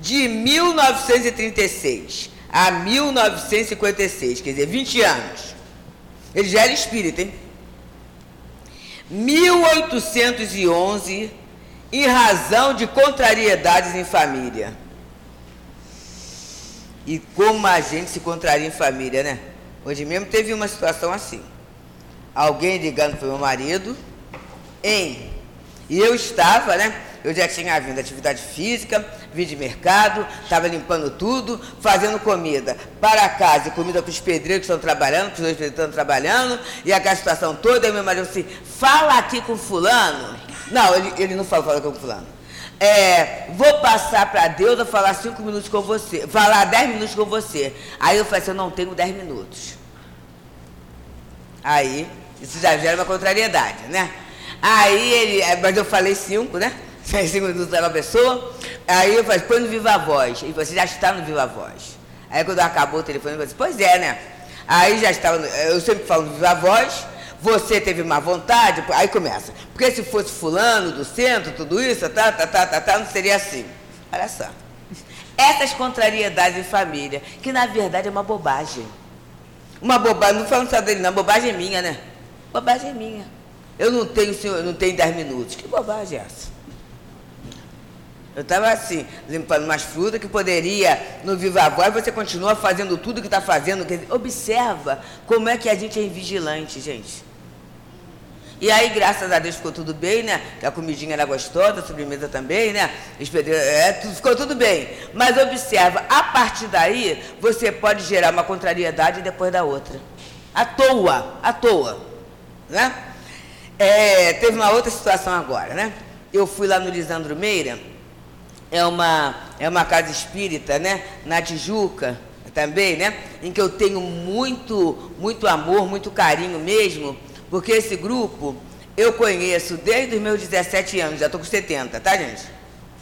De 1936 a 1956, quer dizer, 20 anos. Ele já era espírita, hein? 1811, em razão de contrariedades em família. E como a gente se contraria em família, né? Hoje mesmo teve uma situação assim. Alguém ligando para o meu marido, em. E eu estava, né? Eu já tinha vindo atividade física, vim de mercado, estava limpando tudo, fazendo comida para casa e comida para os pedreiros que estão trabalhando, para os dois estão trabalhando, e aquela situação toda, e meu marido assim, fala aqui com fulano. Não, ele, ele não fala, fala com fulano. É, vou passar para Deus a falar cinco minutos com você, falar dez minutos com você. Aí eu falei assim, eu não tenho dez minutos. Aí, isso já gera uma contrariedade, né? Aí ele, mas eu falei cinco, né? Cinco minutos da pessoa. Aí eu falei, põe no Viva Voz. E você já está no Viva Voz. Aí quando acabou o telefone, eu falei, pois é, né? Aí já estava, eu sempre falo no Viva Voz, você teve má vontade, aí começa. Porque se fosse fulano do centro, tudo isso, tá, tá, tá, tá, tá, não seria assim. Olha só. Essas contrariedades em família, que na verdade é uma bobagem. Uma bobagem, não falando só dele, não, bobagem minha, né? Bobagem minha. Eu não tenho, senhor, não tenho 10 minutos. Que bobagem é essa? Eu estava assim, limpando umas frutas que poderia, no Viva Voz, você continua fazendo tudo que está fazendo. Observa como é que a gente é invigilante, gente. E aí, graças a Deus, ficou tudo bem, né? A comidinha era gostosa, a sobremesa também, né? É, ficou tudo bem. Mas observa, a partir daí, você pode gerar uma contrariedade depois da outra. À toa, à toa. Né? É, teve uma outra situação agora, né? Eu fui lá no Lisandro Meira, é uma, é uma casa espírita, né? Na Tijuca também, né? Em que eu tenho muito, muito amor, muito carinho mesmo, porque esse grupo eu conheço desde os meus 17 anos, já estou com 70, tá, gente?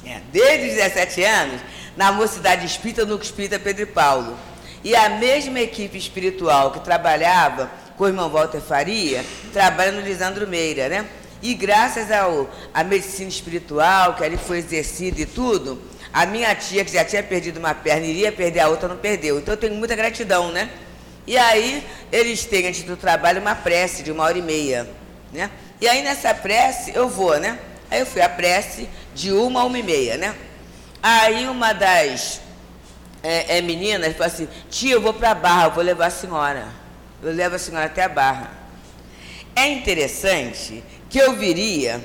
É, desde os 17 anos, na Mocidade Espírita, no Espírita Pedro e Paulo. E a mesma equipe espiritual que trabalhava com o irmão Walter Faria, trabalha no Lisandro Meira, né? E graças ao, à medicina espiritual, que ali foi exercida e tudo, a minha tia, que já tinha perdido uma perna, iria perder a outra, não perdeu. Então eu tenho muita gratidão, né? E aí eles têm, antes do trabalho, uma prece de uma hora e meia, né? E aí nessa prece eu vou, né? Aí eu fui a prece de uma a uma e meia, né? Aí uma das é, é, meninas falou assim, tia, eu vou para a barra, eu vou levar a senhora eu levo a senhora até a Barra. É interessante que eu viria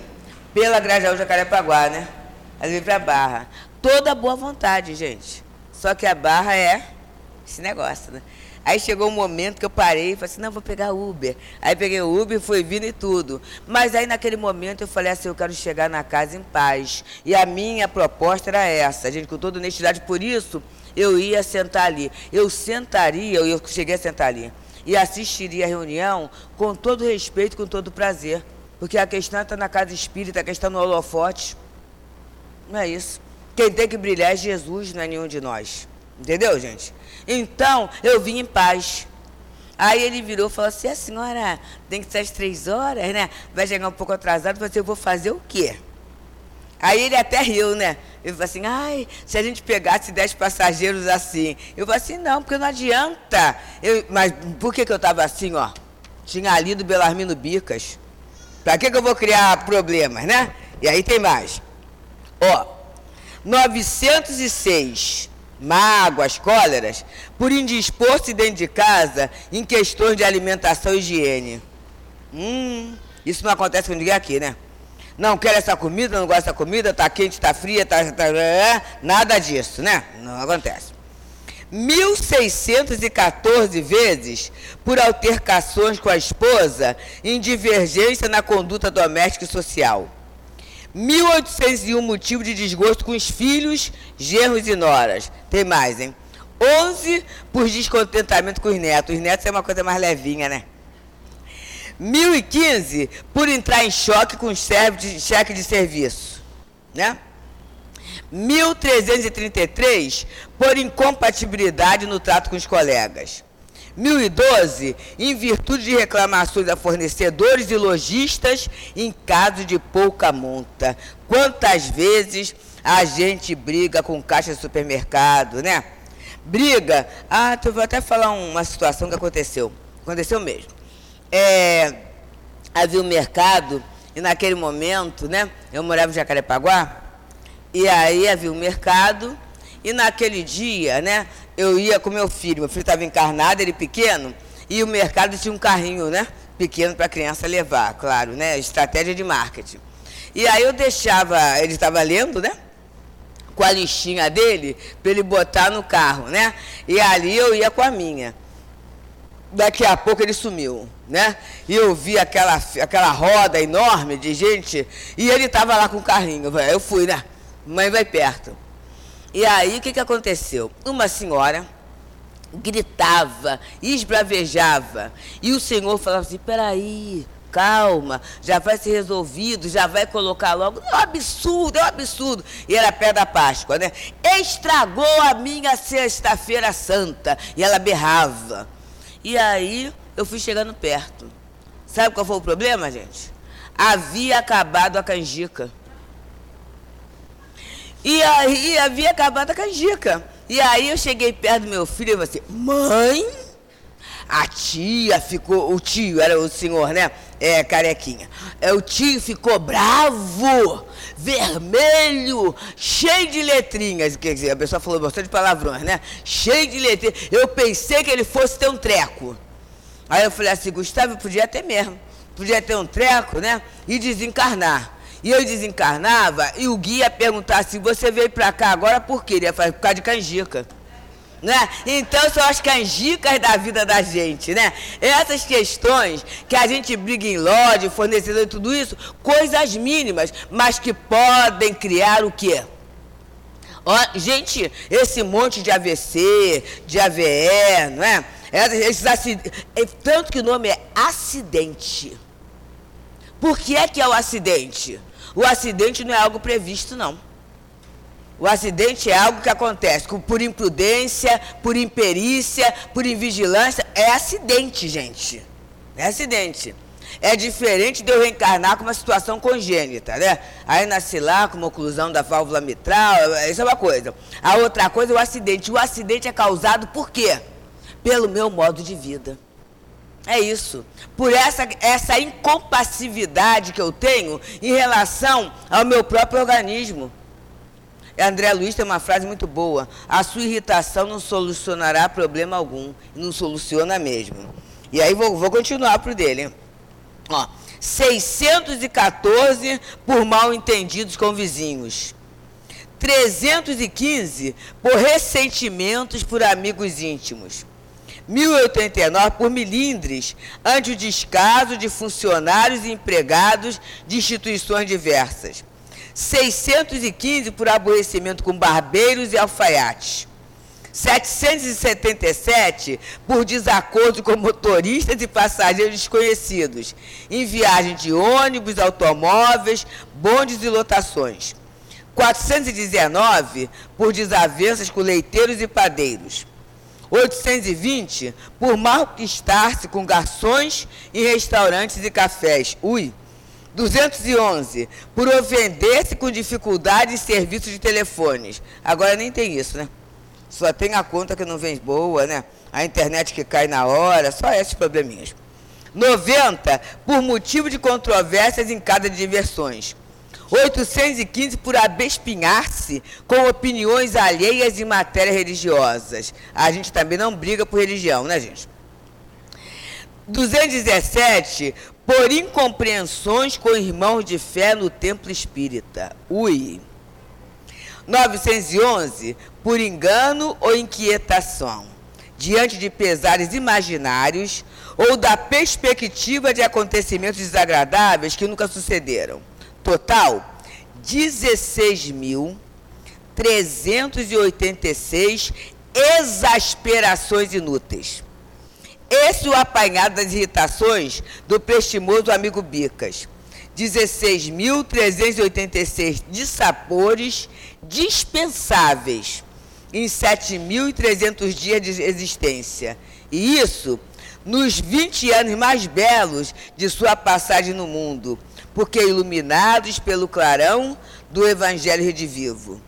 pela Grajaú Jacarepaguá, né? Vezes para Barra. Toda boa vontade, gente. Só que a Barra é esse negócio, né? Aí chegou um momento que eu parei e falei assim, não, vou pegar Uber. Aí peguei o Uber, fui vindo e tudo. Mas aí naquele momento eu falei assim, eu quero chegar na casa em paz. E a minha proposta era essa, gente, com toda honestidade. Por isso, eu ia sentar ali. Eu sentaria, eu cheguei a sentar ali e assistiria a reunião com todo respeito, com todo prazer. Porque a questão está na casa espírita, a questão no holofote. Não é isso. Quem tem que brilhar é Jesus, não é nenhum de nós. Entendeu, gente? Então, eu vim em paz. Aí ele virou e falou assim: a senhora tem que ser às três horas, né? Vai chegar um pouco atrasado, você eu vou fazer o quê? Aí ele até riu, né? Ele falou assim, ai, se a gente pegasse dez passageiros assim. Eu falei assim, não, porque não adianta. Eu, mas por que, que eu estava assim, ó? Tinha lido Belarmino Bicas. Para que, que eu vou criar problemas, né? E aí tem mais. Ó, 906 mágoas, cóleras, por indispor-se dentro de casa em questões de alimentação e higiene. Hum, isso não acontece com ninguém aqui, né? não quero essa comida, não gosto dessa comida, está quente, está fria, tá, tá, é, nada disso, né? Não acontece. 1.614 vezes por altercações com a esposa em divergência na conduta doméstica e social. 1.801 motivos de desgosto com os filhos, genros e noras. Tem mais, hein? 11 por descontentamento com os netos. Os netos é uma coisa mais levinha, né? 1015 por entrar em choque com os de cheque de serviço, né? 1333 por incompatibilidade no trato com os colegas. 1012, em virtude de reclamações a fornecedores e lojistas em caso de pouca monta. Quantas vezes a gente briga com caixa de supermercado, né? Briga. Ah, eu vou até falar uma situação que aconteceu. Aconteceu mesmo. É, havia um mercado e naquele momento, né? Eu morava em Jacarepaguá e aí havia um mercado, e naquele dia, né, eu ia com meu filho, meu filho estava encarnado, ele pequeno, e o mercado tinha um carrinho, né, pequeno para a criança levar, claro, né, estratégia de marketing. E aí eu deixava, ele estava lendo, né, com a listinha dele, para ele botar no carro, né, e ali eu ia com a minha. Daqui a pouco ele sumiu, né? E eu vi aquela, aquela roda enorme de gente, e ele estava lá com o carrinho. Eu fui, né? Mãe vai perto. E aí o que, que aconteceu? Uma senhora gritava, esbravejava, e o Senhor falava assim: peraí, calma, já vai ser resolvido, já vai colocar logo. É um absurdo, é um absurdo. E era pé da Páscoa, né? Estragou a minha sexta-feira santa. E ela berrava. E aí eu fui chegando perto. Sabe qual foi o problema, gente? Havia acabado a canjica. E aí havia acabado a canjica. E aí eu cheguei perto do meu filho e falei assim, mãe, a tia ficou, o tio, era o senhor, né? É, carequinha. É, o tio ficou bravo, vermelho, cheio de letrinhas. Quer dizer, a pessoa falou bastante palavrões, né? Cheio de letrinhas. Eu pensei que ele fosse ter um treco. Aí eu falei assim, Gustavo, podia ter mesmo. Podia ter um treco, né? E desencarnar. E eu desencarnava e o guia perguntava se você veio para cá agora por quê? Ele ia falar, por causa de canjica. Né? Então são as canjicas da vida da gente, né? Essas questões que a gente briga em loja, fornecedor e tudo isso, coisas mínimas, mas que podem criar o quê? Ó, gente, esse monte de AVC, de AVE, não é? Esses acidentes, é, tanto que o nome é acidente. Por que é que é o acidente? O acidente não é algo previsto, não. O acidente é algo que acontece por imprudência, por imperícia, por invigilância. É acidente, gente. É acidente. É diferente de eu reencarnar com uma situação congênita, né? Aí nasci lá com uma oclusão da válvula mitral, isso é uma coisa. A outra coisa é o acidente. O acidente é causado por quê? Pelo meu modo de vida. É isso. Por essa, essa incompassividade que eu tenho em relação ao meu próprio organismo. André Luiz tem uma frase muito boa. A sua irritação não solucionará problema algum. Não soluciona mesmo. E aí vou, vou continuar para o dele. Ó, 614 por mal entendidos com vizinhos. 315 por ressentimentos por amigos íntimos. 1089 por milindres, ante o descaso de funcionários e empregados de instituições diversas. 615 por aborrecimento com barbeiros e alfaiates. 777 por desacordo com motoristas e passageiros desconhecidos, em viagem de ônibus, automóveis, bondes e lotações. 419 por desavenças com leiteiros e padeiros. 820 por mal-estar-se com garçons em restaurantes e cafés. Ui. 211 por ofender-se com dificuldade em serviços de telefones. Agora nem tem isso, né? Só tem a conta que não vem boa, né? A internet que cai na hora, só esses probleminhas. 90 por motivo de controvérsias em cada de diversões. 815 por abespinhar-se com opiniões alheias em matérias religiosas. A gente também não briga por religião, né, gente? 217 por incompreensões com irmãos de fé no templo espírita. Ui. 911, por engano ou inquietação, diante de pesares imaginários ou da perspectiva de acontecimentos desagradáveis que nunca sucederam. Total, 16.386 exasperações inúteis. Esse o apanhado das irritações do prestimoso amigo Bicas. 16.386 dissapores dispensáveis em 7.300 dias de existência. E isso nos 20 anos mais belos de sua passagem no mundo, porque iluminados pelo clarão do Evangelho redivivo.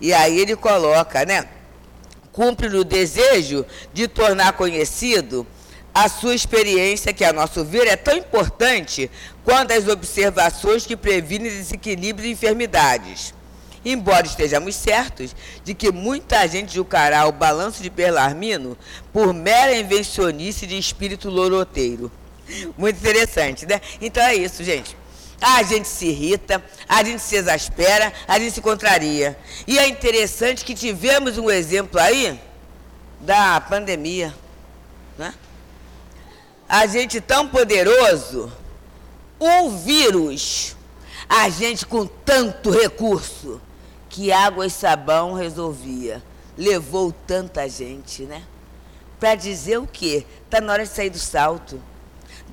E aí ele coloca, né? Cumpre o desejo de tornar conhecido a sua experiência, que a nosso ver é tão importante quanto as observações que previnem desequilíbrios e enfermidades. Embora estejamos certos de que muita gente julgará o balanço de Perlarmino por mera invencionice de espírito loroteiro. Muito interessante, né? Então é isso, gente. A gente se irrita, a gente se exaspera, a gente se contraria. E é interessante que tivemos um exemplo aí da pandemia, né? a gente tão poderoso, um vírus, a gente com tanto recurso, que água e sabão resolvia. Levou tanta gente, né? Para dizer o quê? Está na hora de sair do salto.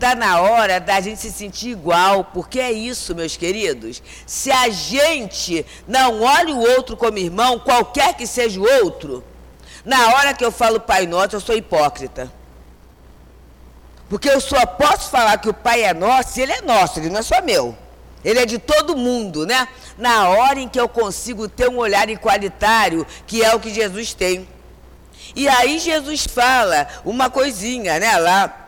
Está na hora da gente se sentir igual, porque é isso, meus queridos. Se a gente não olha o outro como irmão, qualquer que seja o outro, na hora que eu falo Pai Nosso, eu sou hipócrita. Porque eu só posso falar que o Pai é nosso se ele é nosso, ele não é só meu. Ele é de todo mundo, né? Na hora em que eu consigo ter um olhar igualitário, que é o que Jesus tem. E aí Jesus fala uma coisinha, né? Lá,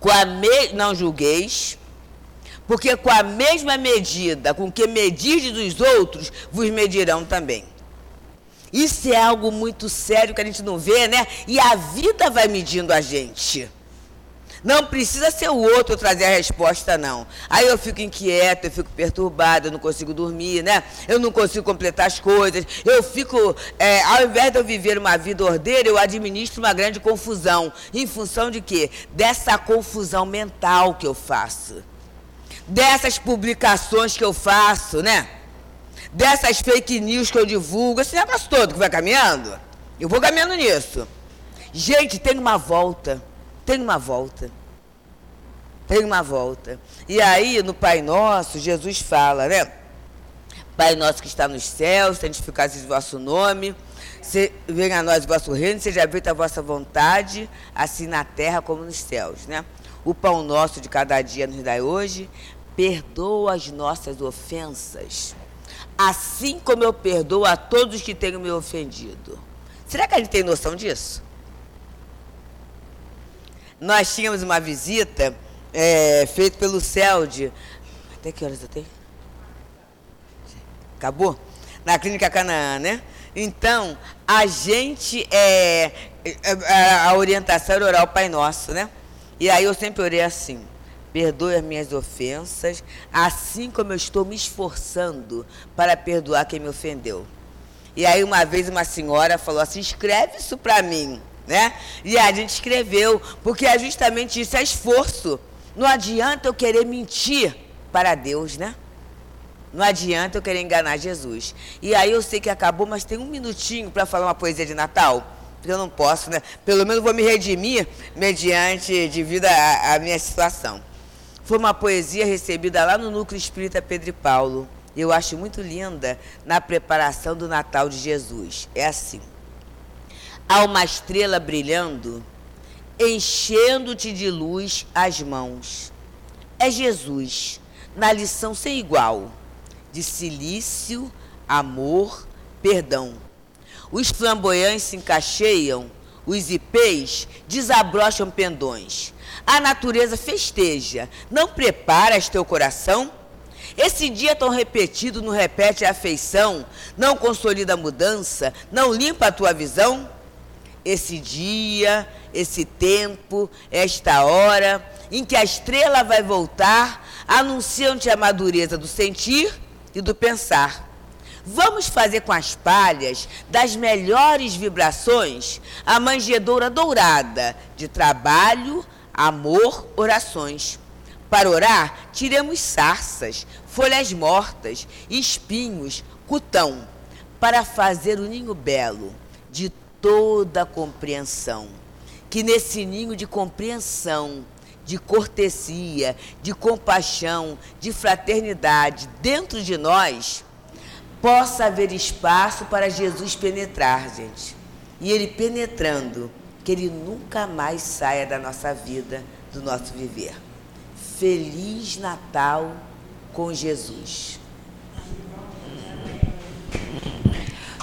com a me... não julgueis, porque com a mesma medida com que medirdes dos outros, vos medirão também. Isso é algo muito sério que a gente não vê, né? E a vida vai medindo a gente. Não precisa ser o outro trazer a resposta, não. Aí eu fico inquieta, eu fico perturbada, eu não consigo dormir, né? Eu não consigo completar as coisas. Eu fico, é, ao invés de eu viver uma vida ordeira, eu administro uma grande confusão. Em função de quê? Dessa confusão mental que eu faço. Dessas publicações que eu faço, né? Dessas fake news que eu divulgo, esse negócio todo que vai caminhando. Eu vou caminhando nisso. Gente, tem uma volta tem uma volta. Tem uma volta. E aí, no Pai Nosso, Jesus fala, né? Pai nosso que está nos céus, santificado seja o vosso nome, se, venha a nós o vosso reino, seja feita a vossa vontade, assim na terra como nos céus, né? O pão nosso de cada dia nos dai hoje, perdoa as nossas ofensas, assim como eu perdoo a todos que tenham me ofendido. Será que a gente tem noção disso? Nós tínhamos uma visita é, feita pelo CELD. Até que horas eu tenho? Acabou? Na Clínica Canaã, né? Então, a gente, é, é, a orientação era orar o Pai Nosso, né? E aí eu sempre orei assim, perdoe as minhas ofensas, assim como eu estou me esforçando para perdoar quem me ofendeu. E aí uma vez uma senhora falou assim, escreve isso para mim né? E a gente escreveu, porque é justamente isso, é esforço. Não adianta eu querer mentir para Deus, né? Não adianta eu querer enganar Jesus. E aí eu sei que acabou, mas tem um minutinho para falar uma poesia de Natal. Porque eu não posso, né? Pelo menos vou me redimir mediante devido à minha situação. Foi uma poesia recebida lá no Núcleo Espírita Pedro e Paulo. Eu acho muito linda na preparação do Natal de Jesus. É assim há uma estrela brilhando, enchendo-te de luz as mãos. É Jesus, na lição sem igual, de silício, amor, perdão. Os flamboyantes se encaixeiam, os ipês desabrocham pendões. A natureza festeja, não preparas teu coração? Esse dia tão repetido não repete a afeição, não consolida a mudança, não limpa a tua visão? Esse dia, esse tempo, esta hora em que a estrela vai voltar, anunciam-te a madureza do sentir e do pensar. Vamos fazer com as palhas das melhores vibrações a manjedoura dourada de trabalho, amor, orações. Para orar, tiremos sarças, folhas mortas, espinhos, cutão, para fazer o ninho belo de toda a compreensão. Que nesse ninho de compreensão, de cortesia, de compaixão, de fraternidade dentro de nós, possa haver espaço para Jesus penetrar, gente. E ele penetrando, que ele nunca mais saia da nossa vida, do nosso viver. Feliz Natal com Jesus.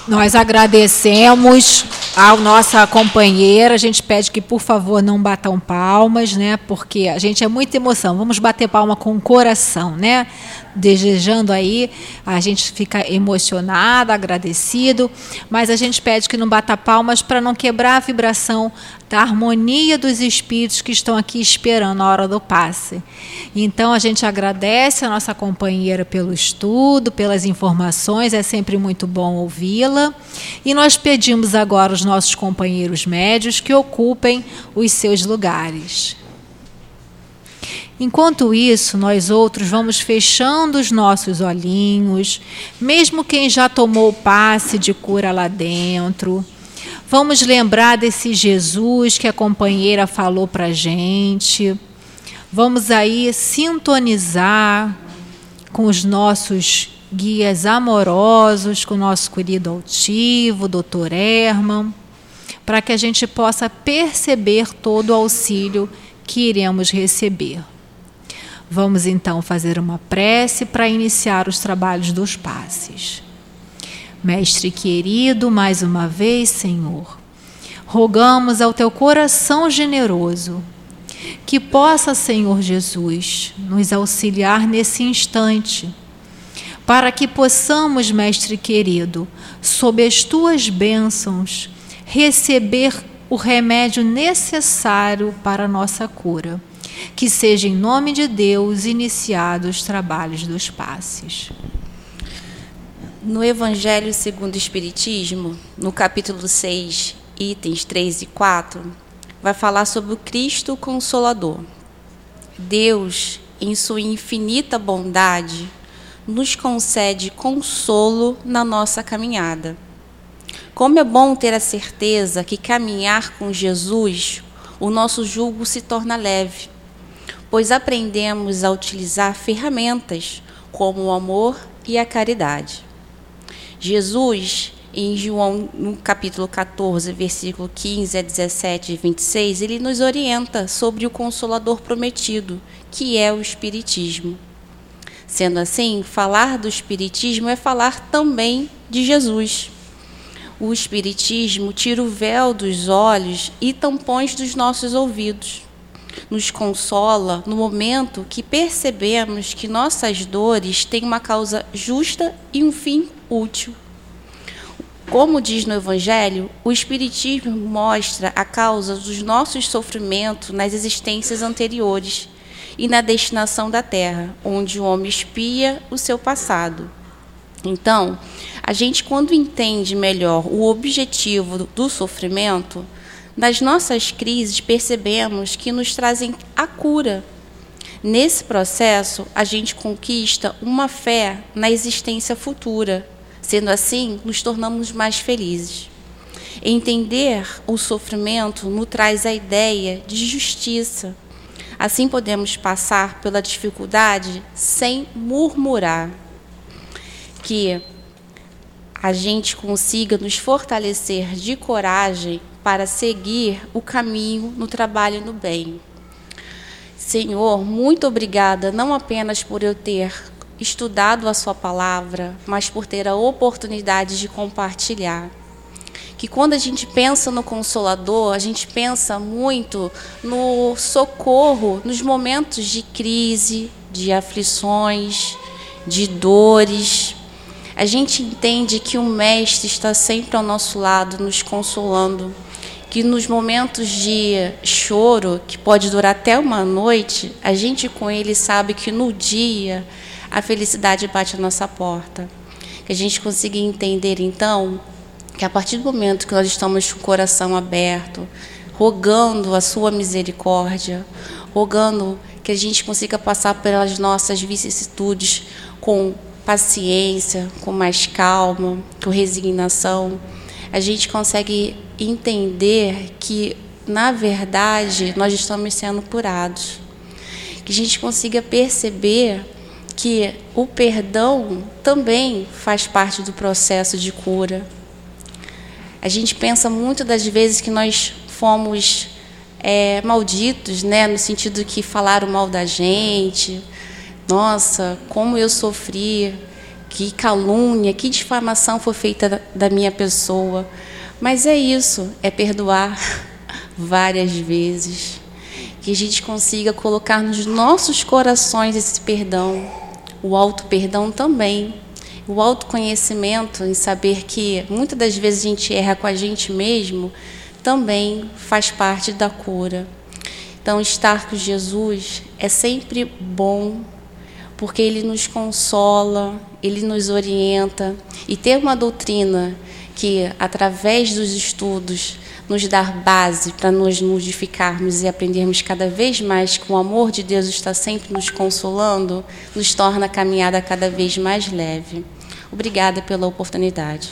Nós agradecemos a nossa companheira. A gente pede que, por favor, não batam palmas, né? Porque a gente é muita emoção. Vamos bater palma com o coração, né? Desejando aí, a gente fica emocionada, agradecido, mas a gente pede que não bata palmas para não quebrar a vibração da harmonia dos espíritos que estão aqui esperando a hora do passe. Então a gente agradece a nossa companheira pelo estudo, pelas informações, é sempre muito bom ouvi-la. E nós pedimos agora os nossos companheiros médios que ocupem os seus lugares. Enquanto isso, nós outros vamos fechando os nossos olhinhos, mesmo quem já tomou o passe de cura lá dentro. Vamos lembrar desse Jesus que a companheira falou para gente. Vamos aí sintonizar com os nossos guias amorosos, com o nosso querido altivo, doutor Herman, para que a gente possa perceber todo o auxílio que iremos receber. Vamos então fazer uma prece para iniciar os trabalhos dos passes. Mestre querido, mais uma vez, Senhor, rogamos ao teu coração generoso que possa, Senhor Jesus, nos auxiliar nesse instante, para que possamos, Mestre querido, sob as tuas bênçãos, receber o remédio necessário para a nossa cura. Que seja em nome de Deus iniciados os trabalhos dos passes. No Evangelho segundo o Espiritismo, no capítulo 6, itens 3 e 4, vai falar sobre o Cristo Consolador. Deus, em sua infinita bondade, nos concede consolo na nossa caminhada. Como é bom ter a certeza que caminhar com Jesus, o nosso jugo se torna leve, pois aprendemos a utilizar ferramentas como o amor e a caridade. Jesus, em João, no capítulo 14, versículo 15 a 17 e 26, ele nos orienta sobre o consolador prometido, que é o Espiritismo. Sendo assim, falar do Espiritismo é falar também de Jesus. O Espiritismo tira o véu dos olhos e tampões dos nossos ouvidos. Nos consola no momento que percebemos que nossas dores têm uma causa justa e um fim útil. Como diz no Evangelho, o Espiritismo mostra a causa dos nossos sofrimentos nas existências anteriores e na destinação da Terra, onde o homem espia o seu passado. Então, a gente, quando entende melhor o objetivo do sofrimento, nas nossas crises percebemos que nos trazem a cura. Nesse processo, a gente conquista uma fé na existência futura Sendo assim, nos tornamos mais felizes. Entender o sofrimento nos traz a ideia de justiça. Assim podemos passar pela dificuldade sem murmurar. Que a gente consiga nos fortalecer de coragem para seguir o caminho no trabalho no bem. Senhor, muito obrigada não apenas por eu ter estudado a Sua palavra, mas por ter a oportunidade de compartilhar. Que quando a gente pensa no Consolador, a gente pensa muito no socorro nos momentos de crise, de aflições, de dores. A gente entende que o Mestre está sempre ao nosso lado, nos consolando. Que nos momentos de choro, que pode durar até uma noite, a gente com ele sabe que no dia a felicidade bate à nossa porta. que a gente consiga entender então que a partir do momento que nós estamos com o coração aberto, rogando a sua misericórdia, rogando que a gente consiga passar pelas nossas vicissitudes com paciência, com mais calma, com resignação, a gente consegue entender que, na verdade, nós estamos sendo curados. Que a gente consiga perceber que o perdão também faz parte do processo de cura a gente pensa muito das vezes que nós fomos é, malditos, né, no sentido que falaram mal da gente. Nossa, como eu sofri, que calúnia, que difamação foi feita da minha pessoa. Mas é isso, é perdoar várias vezes. Que a gente consiga colocar nos nossos corações esse perdão, o auto perdão também o autoconhecimento, em saber que muitas das vezes a gente erra com a gente mesmo, também faz parte da cura. Então, estar com Jesus é sempre bom, porque ele nos consola, ele nos orienta. E ter uma doutrina que, através dos estudos, nos dá base para nos modificarmos e aprendermos cada vez mais que o amor de Deus está sempre nos consolando, nos torna a caminhada cada vez mais leve. Obrigada pela oportunidade.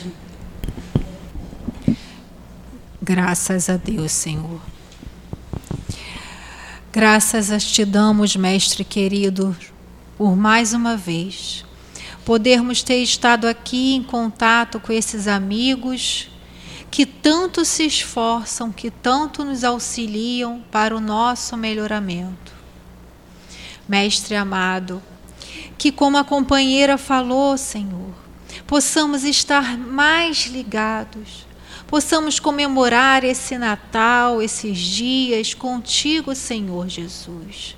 Graças a Deus, Senhor. Graças a te damos, Mestre querido, por mais uma vez podermos ter estado aqui em contato com esses amigos que tanto se esforçam, que tanto nos auxiliam para o nosso melhoramento. Mestre amado, que como a companheira falou, Senhor, possamos estar mais ligados, possamos comemorar esse Natal, esses dias contigo, Senhor Jesus.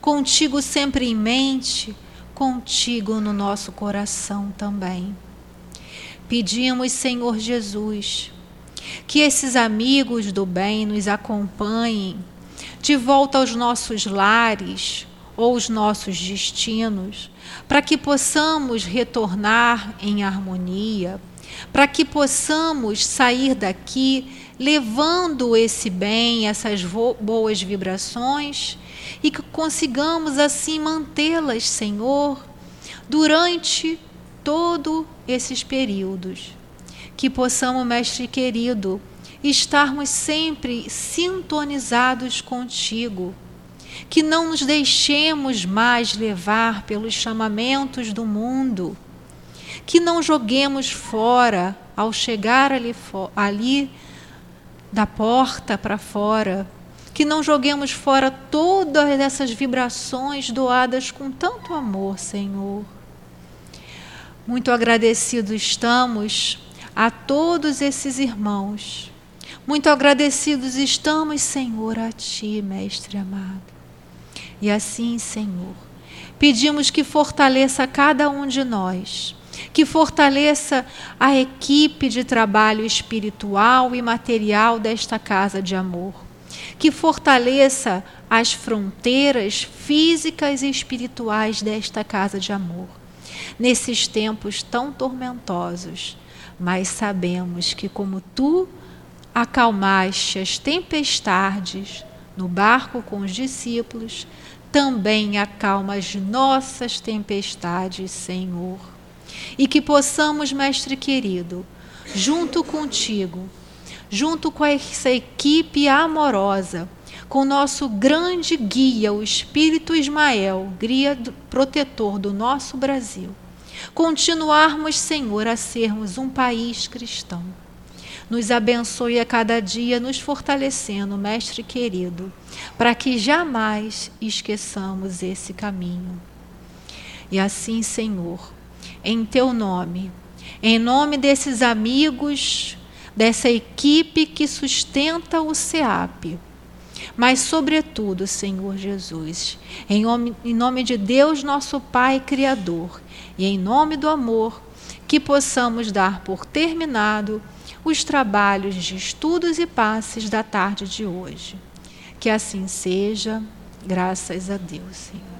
Contigo sempre em mente, contigo no nosso coração também. Pedimos, Senhor Jesus, que esses amigos do bem nos acompanhem de volta aos nossos lares ou os nossos destinos, para que possamos retornar em harmonia, para que possamos sair daqui levando esse bem, essas boas vibrações e que consigamos assim mantê-las, Senhor, durante todos esses períodos. Que possamos, Mestre querido, estarmos sempre sintonizados contigo que não nos deixemos mais levar pelos chamamentos do mundo, que não joguemos fora ao chegar ali, ali da porta para fora, que não joguemos fora todas essas vibrações doadas com tanto amor, Senhor. Muito agradecidos estamos a todos esses irmãos. Muito agradecidos estamos, Senhor, a Ti, Mestre amado. E assim, Senhor, pedimos que fortaleça cada um de nós, que fortaleça a equipe de trabalho espiritual e material desta casa de amor, que fortaleça as fronteiras físicas e espirituais desta casa de amor. Nesses tempos tão tormentosos, mas sabemos que, como tu acalmaste as tempestades no barco com os discípulos, também acalma as nossas tempestades, Senhor. E que possamos, Mestre querido, junto contigo, junto com essa equipe amorosa, com nosso grande guia, o Espírito Ismael, guia protetor do nosso Brasil, continuarmos, Senhor, a sermos um país cristão nos abençoe a cada dia, nos fortalecendo, Mestre querido, para que jamais esqueçamos esse caminho. E assim, Senhor, em teu nome, em nome desses amigos, dessa equipe que sustenta o SEAP, mas, sobretudo, Senhor Jesus, em nome, em nome de Deus, nosso Pai Criador, e em nome do amor, que possamos dar por terminado os trabalhos de estudos e passes da tarde de hoje. Que assim seja, graças a Deus, Senhor.